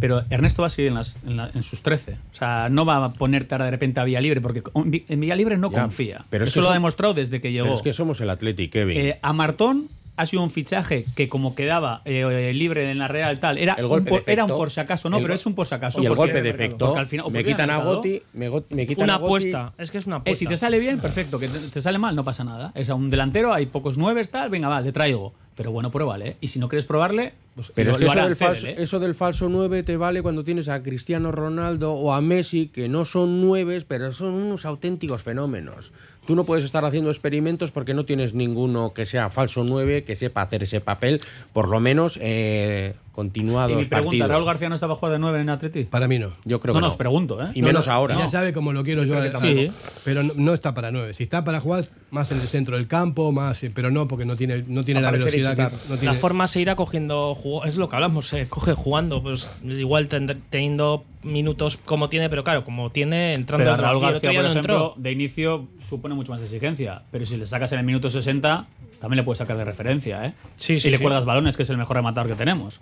pero Ernesto va a seguir en, las- en la- en sus 13. O sea, no va a ponerte ahora de repente a Vía Libre, porque en Vía Libre no Ya, confía. pero es Eso que lo ha son- demostrado desde que llegó. Pero es que somos el Athletic, Kevin. Eh, a Martón ha sido un fichaje que como quedaba eh, libre en la Real tal, era, El un por, era un por si acaso, no, El pero es un por si acaso. y el golpe de efecto, al final- me quitan a mercado. Gotti, me, go- me quitan Una a Gotti. apuesta, es que es una Eh, apuesta. si te sale bien, perfecto. Que te, te sale mal, no pasa nada. Es a un delantero, hay pocos nueves, tal, venga, va, le traigo. Pero bueno, pruébale. ¿eh? Y si no quieres probarle, pues Pero lo- es que lo eso del, falso, ¿eh? eso del falso 9 te vale cuando tienes a Cristiano Ronaldo o a Messi, que no son nueves, pero son unos auténticos fenómenos. Tú no puedes estar haciendo experimentos porque no tienes ninguno que sea falso 9, que sepa hacer ese papel, por lo menos eh, continuados Y mi pregunta, partidos. ¿Raúl García no estaba jugando de 9 en Atleti? Para mí no. Yo creo no, que no, no. os pregunto, ¿eh? Y No, menos no, ahora. Ya sabe cómo lo quiero yo. Creo que tampoco. Pero no, no está para nueve. Si está para jugar, más en el centro del campo, más, eh, pero no porque no tiene, no tiene la y velocidad que tiene. La forma se irá cogiendo, es lo que hablamos, se coge jugando, pues igual teniendo minutos como tiene, pero claro, como tiene entrando Pero a Raúl García, por no ejemplo, entró. de inicio supone mucho más exigencia. Pero si le sacas en el minuto 60, también le puedes sacar de referencia, ¿eh? Sí, sí, Si le sí. cuelgas balones, que es el mejor rematador que tenemos.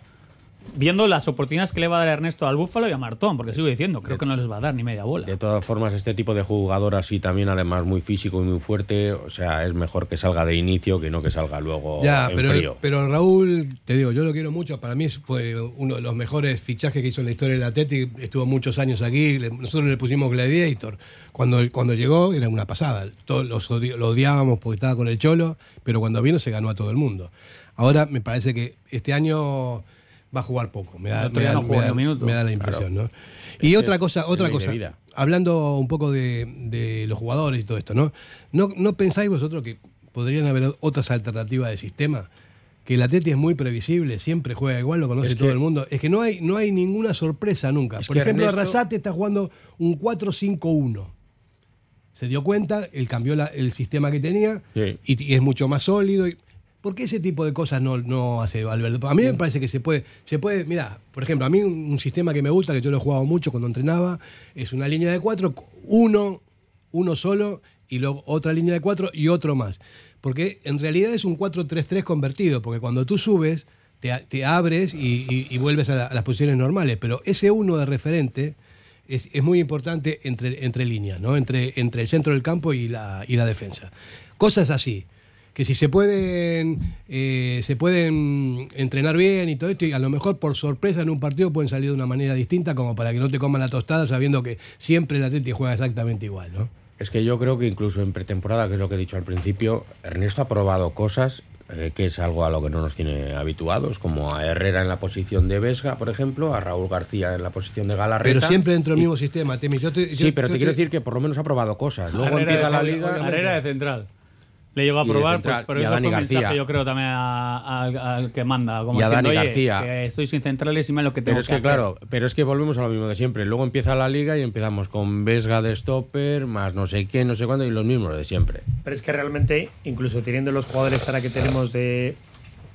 Viendo las oportunidades que le va a dar Ernesto al Búfalo y a Martón, porque sigo diciendo, creo que no les va a dar ni media bola. De todas formas, este tipo de jugador así también, además muy físico y muy fuerte, o sea, es mejor que salga de inicio que no que salga luego Ya, en pero, frío. pero Raúl, te digo, yo lo quiero mucho. Para mí fue uno de los mejores fichajes que hizo en la historia del Atleti. Estuvo muchos años aquí. nosotros le pusimos Gladiator. Cuando, cuando llegó era una pasada. Todos los odi- lo odiábamos porque estaba con el Cholo, pero cuando vino se ganó a todo el mundo. Ahora me parece que este año va a jugar poco. Me da, me da- no jugó me ni da- un minuto. me da la impresión, ¿no? Y otra cosa, otra cosa. Hablando un poco de, de los jugadores y todo esto, ¿no? ¿no? ¿No pensáis vosotros que podrían haber otras alternativas de sistema? Que el Atleti es muy previsible, siempre juega igual, lo conoce Es todo el mundo. Es que no hay, no hay ninguna sorpresa nunca. Por ejemplo, Ernesto- Arrasate está jugando un 4-5-1. Se dio cuenta, él cambió la- el sistema que tenía Sí. y, y es mucho más sólido. y- ¿Por qué ese tipo de cosas no, no hace Valverde? A mí me parece que se puede, se puede, mira, por ejemplo, a mí un, un sistema que me gusta, que yo lo he jugado mucho cuando entrenaba, es una línea de cuatro, uno, uno solo, y luego otra línea de cuatro y otro más. Porque en realidad es un 4-3-3 convertido, porque cuando tú subes, te, te abres y, y- y vuelves a, la- a las posiciones normales. Pero ese uno de referente es, es muy importante entre, entre líneas, ¿no? Entre, entre el centro del campo y la, y la defensa. Cosas así, que si se pueden, eh, se pueden entrenar bien y todo esto, y a lo mejor por sorpresa en un partido pueden salir de una manera distinta, como para que no te coman la tostada sabiendo que siempre el Atleti juega exactamente igual, ¿no? Es que yo creo que incluso en pretemporada, que es lo que he dicho al principio, Ernesto ha probado cosas eh, que es algo a lo que no nos tiene habituados, como a Herrera en la posición de Vesga, por ejemplo, a Raúl García en la posición de Galarreta. Pero siempre dentro del Y- mismo sistema, Temi. Yo te- Sí, yo- pero yo te quiero decir que por lo menos ha probado cosas. Luego Herrera empieza de la liga. Herrera de central. Le llegó a probar, pues, pero y a eso Dani fue un mensaje, García. yo creo, también al, que manda. Como Y a diciendo, Dani "Oye, García". que estoy sin centrales y me lo que tengo Pero es que, hacer". claro, pero es que volvemos a lo mismo de siempre. Luego empieza la liga y empezamos con Vesga de stopper, más no sé quién, no sé cuándo, y los mismos de siempre. Pero es que realmente, incluso teniendo los jugadores ahora que tenemos de,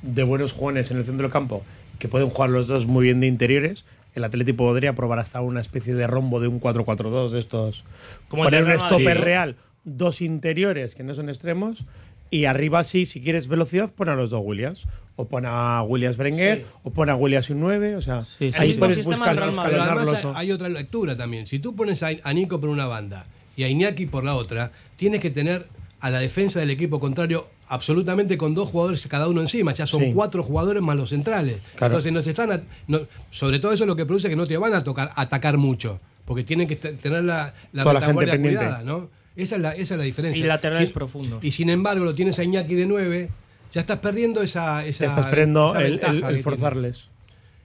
de buenos jóvenes en el centro del campo, que pueden jugar los dos muy bien de interiores, el Atlético podría probar hasta una especie de rombo de un 4-4-2 de estos. Como el poner un stopper ¿no? real, dos interiores que no son extremos, y arriba sí, si quieres velocidad, pon a los dos Williams. O pon a Williams Berenguer, Sí. o pon a Williams un 9, o sea, Sí, sí, ahí puedes buscar Pero además hay, otra lectura también. Si tú pones a, Nico por una banda y a Iñaki por la otra, tienes que tener a la defensa del equipo contrario absolutamente con dos jugadores cada uno encima. Ya son Sí. cuatro jugadores más los centrales. Claro. Entonces no te están a- no- sobre todo eso es lo que produce que no te van a tocar atacar mucho. Porque tienen que te- tener la, la la gente cuidada, ¿no? Esa es la, esa es la diferencia. Y laterales Sí, profundos. Y sin embargo, lo tienes a Iñaki de 9, ya estás perdiendo esa. esa Ya estás perdiendo esa el, tiene. forzarles.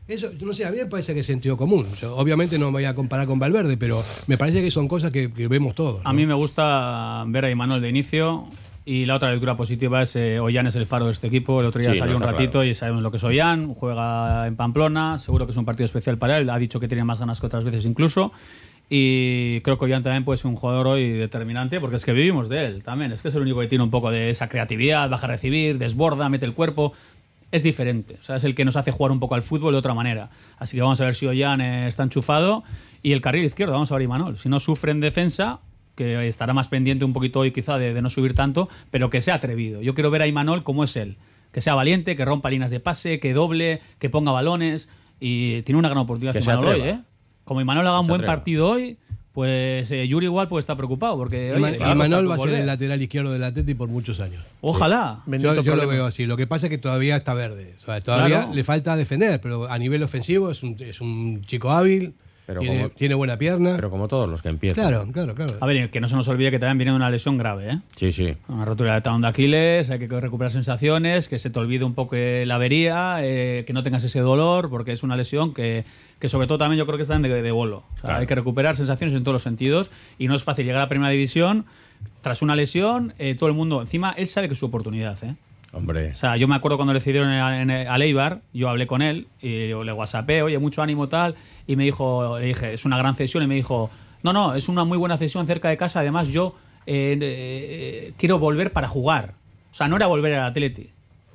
Eso, yo no sé, a mí me parece que es sentido común. Yo, obviamente no me voy a comparar con Valverde, pero me parece que son cosas que, que vemos todos. A mí me gusta ver a Imanol de inicio. Y la otra lectura positiva es eh, Ollán es el faro de este equipo. El otro día Sí, salió no un ratito claro. y sabemos lo que es Ollán. Juega en Pamplona. Seguro que es un partido especial para él. Ha dicho que tiene más ganas que otras veces incluso. Y creo que Ollán también puede ser un jugador hoy determinante porque es que vivimos de él también. Es que es el único que tiene un poco de esa creatividad, baja a recibir, desborda, mete el cuerpo. Es diferente. O sea, es el que nos hace jugar un poco al fútbol de otra manera. Así que vamos a ver si Ollán está enchufado. Y el carril izquierdo, vamos a ver Imanol. Si no sufre en defensa, que estará más pendiente un poquito hoy quizá de, de no subir tanto, pero que sea atrevido. Yo quiero ver a Imanol como es él. Que sea valiente, que rompa líneas de pase, que doble, que ponga balones. Y tiene una gran oportunidad Que Imanol hoy. ¿eh? Como Imanol haga un buen atreva. partido hoy, pues eh, Yuri igual puede estar preocupado. Porque, Ima- oye, le va a Imanol costar va a ser el lateral izquierdo del Atleti por muchos años. Ojalá. Bendito Yo, yo lo veo así. Lo que pasa es que todavía está verde. O sea, todavía Claro. le falta defender, pero a nivel ofensivo es un, es un chico hábil, Pero tiene, como- tiene buena pierna. Pero como todos los que empiezan. claro, claro, claro. A ver, que no se nos olvide que también viene de una lesión grave, ¿eh? Sí, sí. Una rotura del talón de Aquiles, hay que recuperar sensaciones, que se te olvide un poco la avería, eh, que no tengas ese dolor, porque es una lesión que, que sobre todo también yo creo que están de, de bolo. O sea, Claro. Hay que recuperar sensaciones en todos los sentidos y no es fácil llegar a la primera división tras una lesión, eh, todo el mundo, encima él sabe que es su oportunidad, ¿eh? Hombre. O sea, yo me acuerdo cuando le decidieron en, en- al Eibar, yo hablé con él y le whatsappé, oye, mucho ánimo tal, y me dijo, le dije, es una gran cesión, y me dijo, no, no, es una muy buena cesión cerca de casa, además yo eh, eh, quiero volver para jugar. O sea, no era volver al Atleti,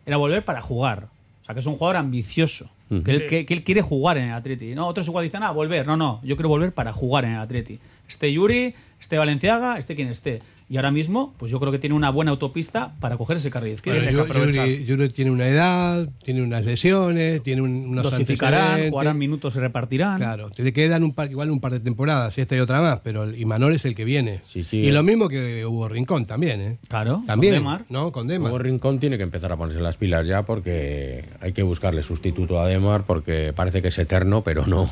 era volver para jugar. O sea, que es un jugador ambicioso. Que, él, que- que él quiere jugar en el Atleti. No, otros igual dicen, ah, volver. No, no, yo quiero volver para jugar en el Atleti. Esté Yuri, esté Valenciaga, esté quien esté. Y ahora mismo, pues yo creo que tiene una buena autopista para coger ese carril izquierdo. Bueno, tiene una edad, tiene unas lesiones, tiene un- unos Dosificarán, jugarán minutos, se repartirán. Claro, te quedan un par, igual un par de temporadas, esta y otra más, pero el Imanol es el que viene. Sí, sí. y lo mismo que Hugo Rincón también, ¿eh? Claro, También, con Demar. ¿no? Con Demar. Hugo Rincón tiene que empezar a ponerse las pilas ya porque hay que buscarle sustituto a Demar porque parece que es eterno, pero no.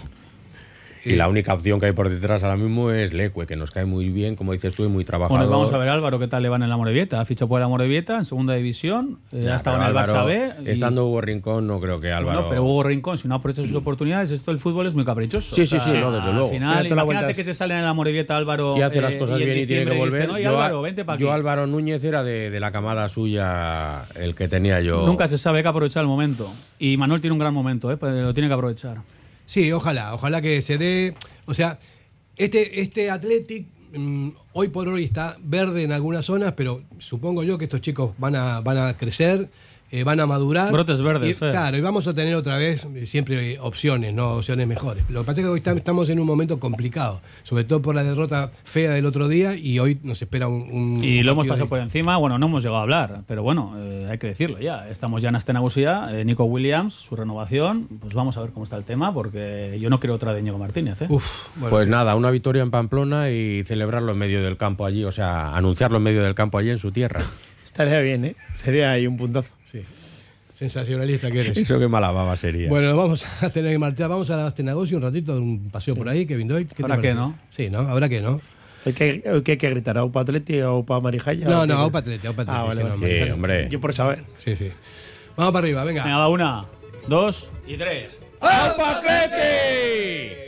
Y la única opción que hay por detrás ahora mismo es Leque, que nos cae muy bien, como dices tú, y muy trabajador. Bueno, vamos a ver Álvaro qué tal le va en la Morevieta. Ha fichado por la Morevieta en segunda división, eh, Ya, ha estado en el Barça Álvaro, B. y- Estando Hugo Rincón, no creo que Álvaro. Bueno, pero Hugo Rincón, si no aprovecha sus oportunidades, esto del fútbol es muy caprichoso. Sí, sí, sí, no, desde al luego. final, todas las imagínate que se sale en la Morevieta Álvaro. Si hace las eh, cosas en bien y tiene que volver. dicen, "Oye, yo, Álvaro, vente para aquí. yo Álvaro Núñez era de, de la camada suya, el que tenía yo. Nunca se sabe, que aprovechar el momento. Y Manuel tiene un gran momento, ¿eh? pues lo tiene que aprovechar. Sí, ojalá, ojalá que se dé. O sea, este, este Athletic mm, hoy por hoy está verde en algunas zonas, pero supongo yo que estos chicos van a, van a crecer, eh, van a madurar. Brotes verdes, Y, claro, y vamos a tener otra vez eh, siempre opciones, no opciones mejores. Lo que pasa es que hoy tam- estamos en un momento complicado, sobre todo por la derrota fea del otro día y hoy nos espera un. un- Y lo hemos pasado de- por encima, bueno, no hemos llegado a hablar, pero bueno, eh, hay que decirlo ya. Estamos ya en Astenagusía, eh, Nico Williams, su renovación, pues vamos a ver cómo está el tema, porque yo no quiero otra de Ñigo Martínez. ¿eh? Uf, bueno, Pues nada, una victoria en Pamplona y celebrarlo en medio del campo allí, o sea, anunciarlo en medio del campo allí en su tierra. Estaría bien, ¿eh? Sería ahí un puntazo. Sí. Sensacionalista que eres. Eso que mala baba sería. Bueno, vamos a tener que marchar. Vamos a este negocio un ratito, un paseo por ahí, Kevin Doyle. ¿Qué que, ¿no? Sí, ¿no? Habrá que, ¿no? Hay que, hay que, hay que gritar, ¿Aupa Atleti o Aupa Marijaya? No, ¿O no, qué? Aupa Atleti, Aupa Atleti, Ah, vale, sí, vale. sí, hombre. Yo por saber. Sí, sí. Vamos para arriba, venga. Venga, una, dos y tres. ¡Alpa Atleti!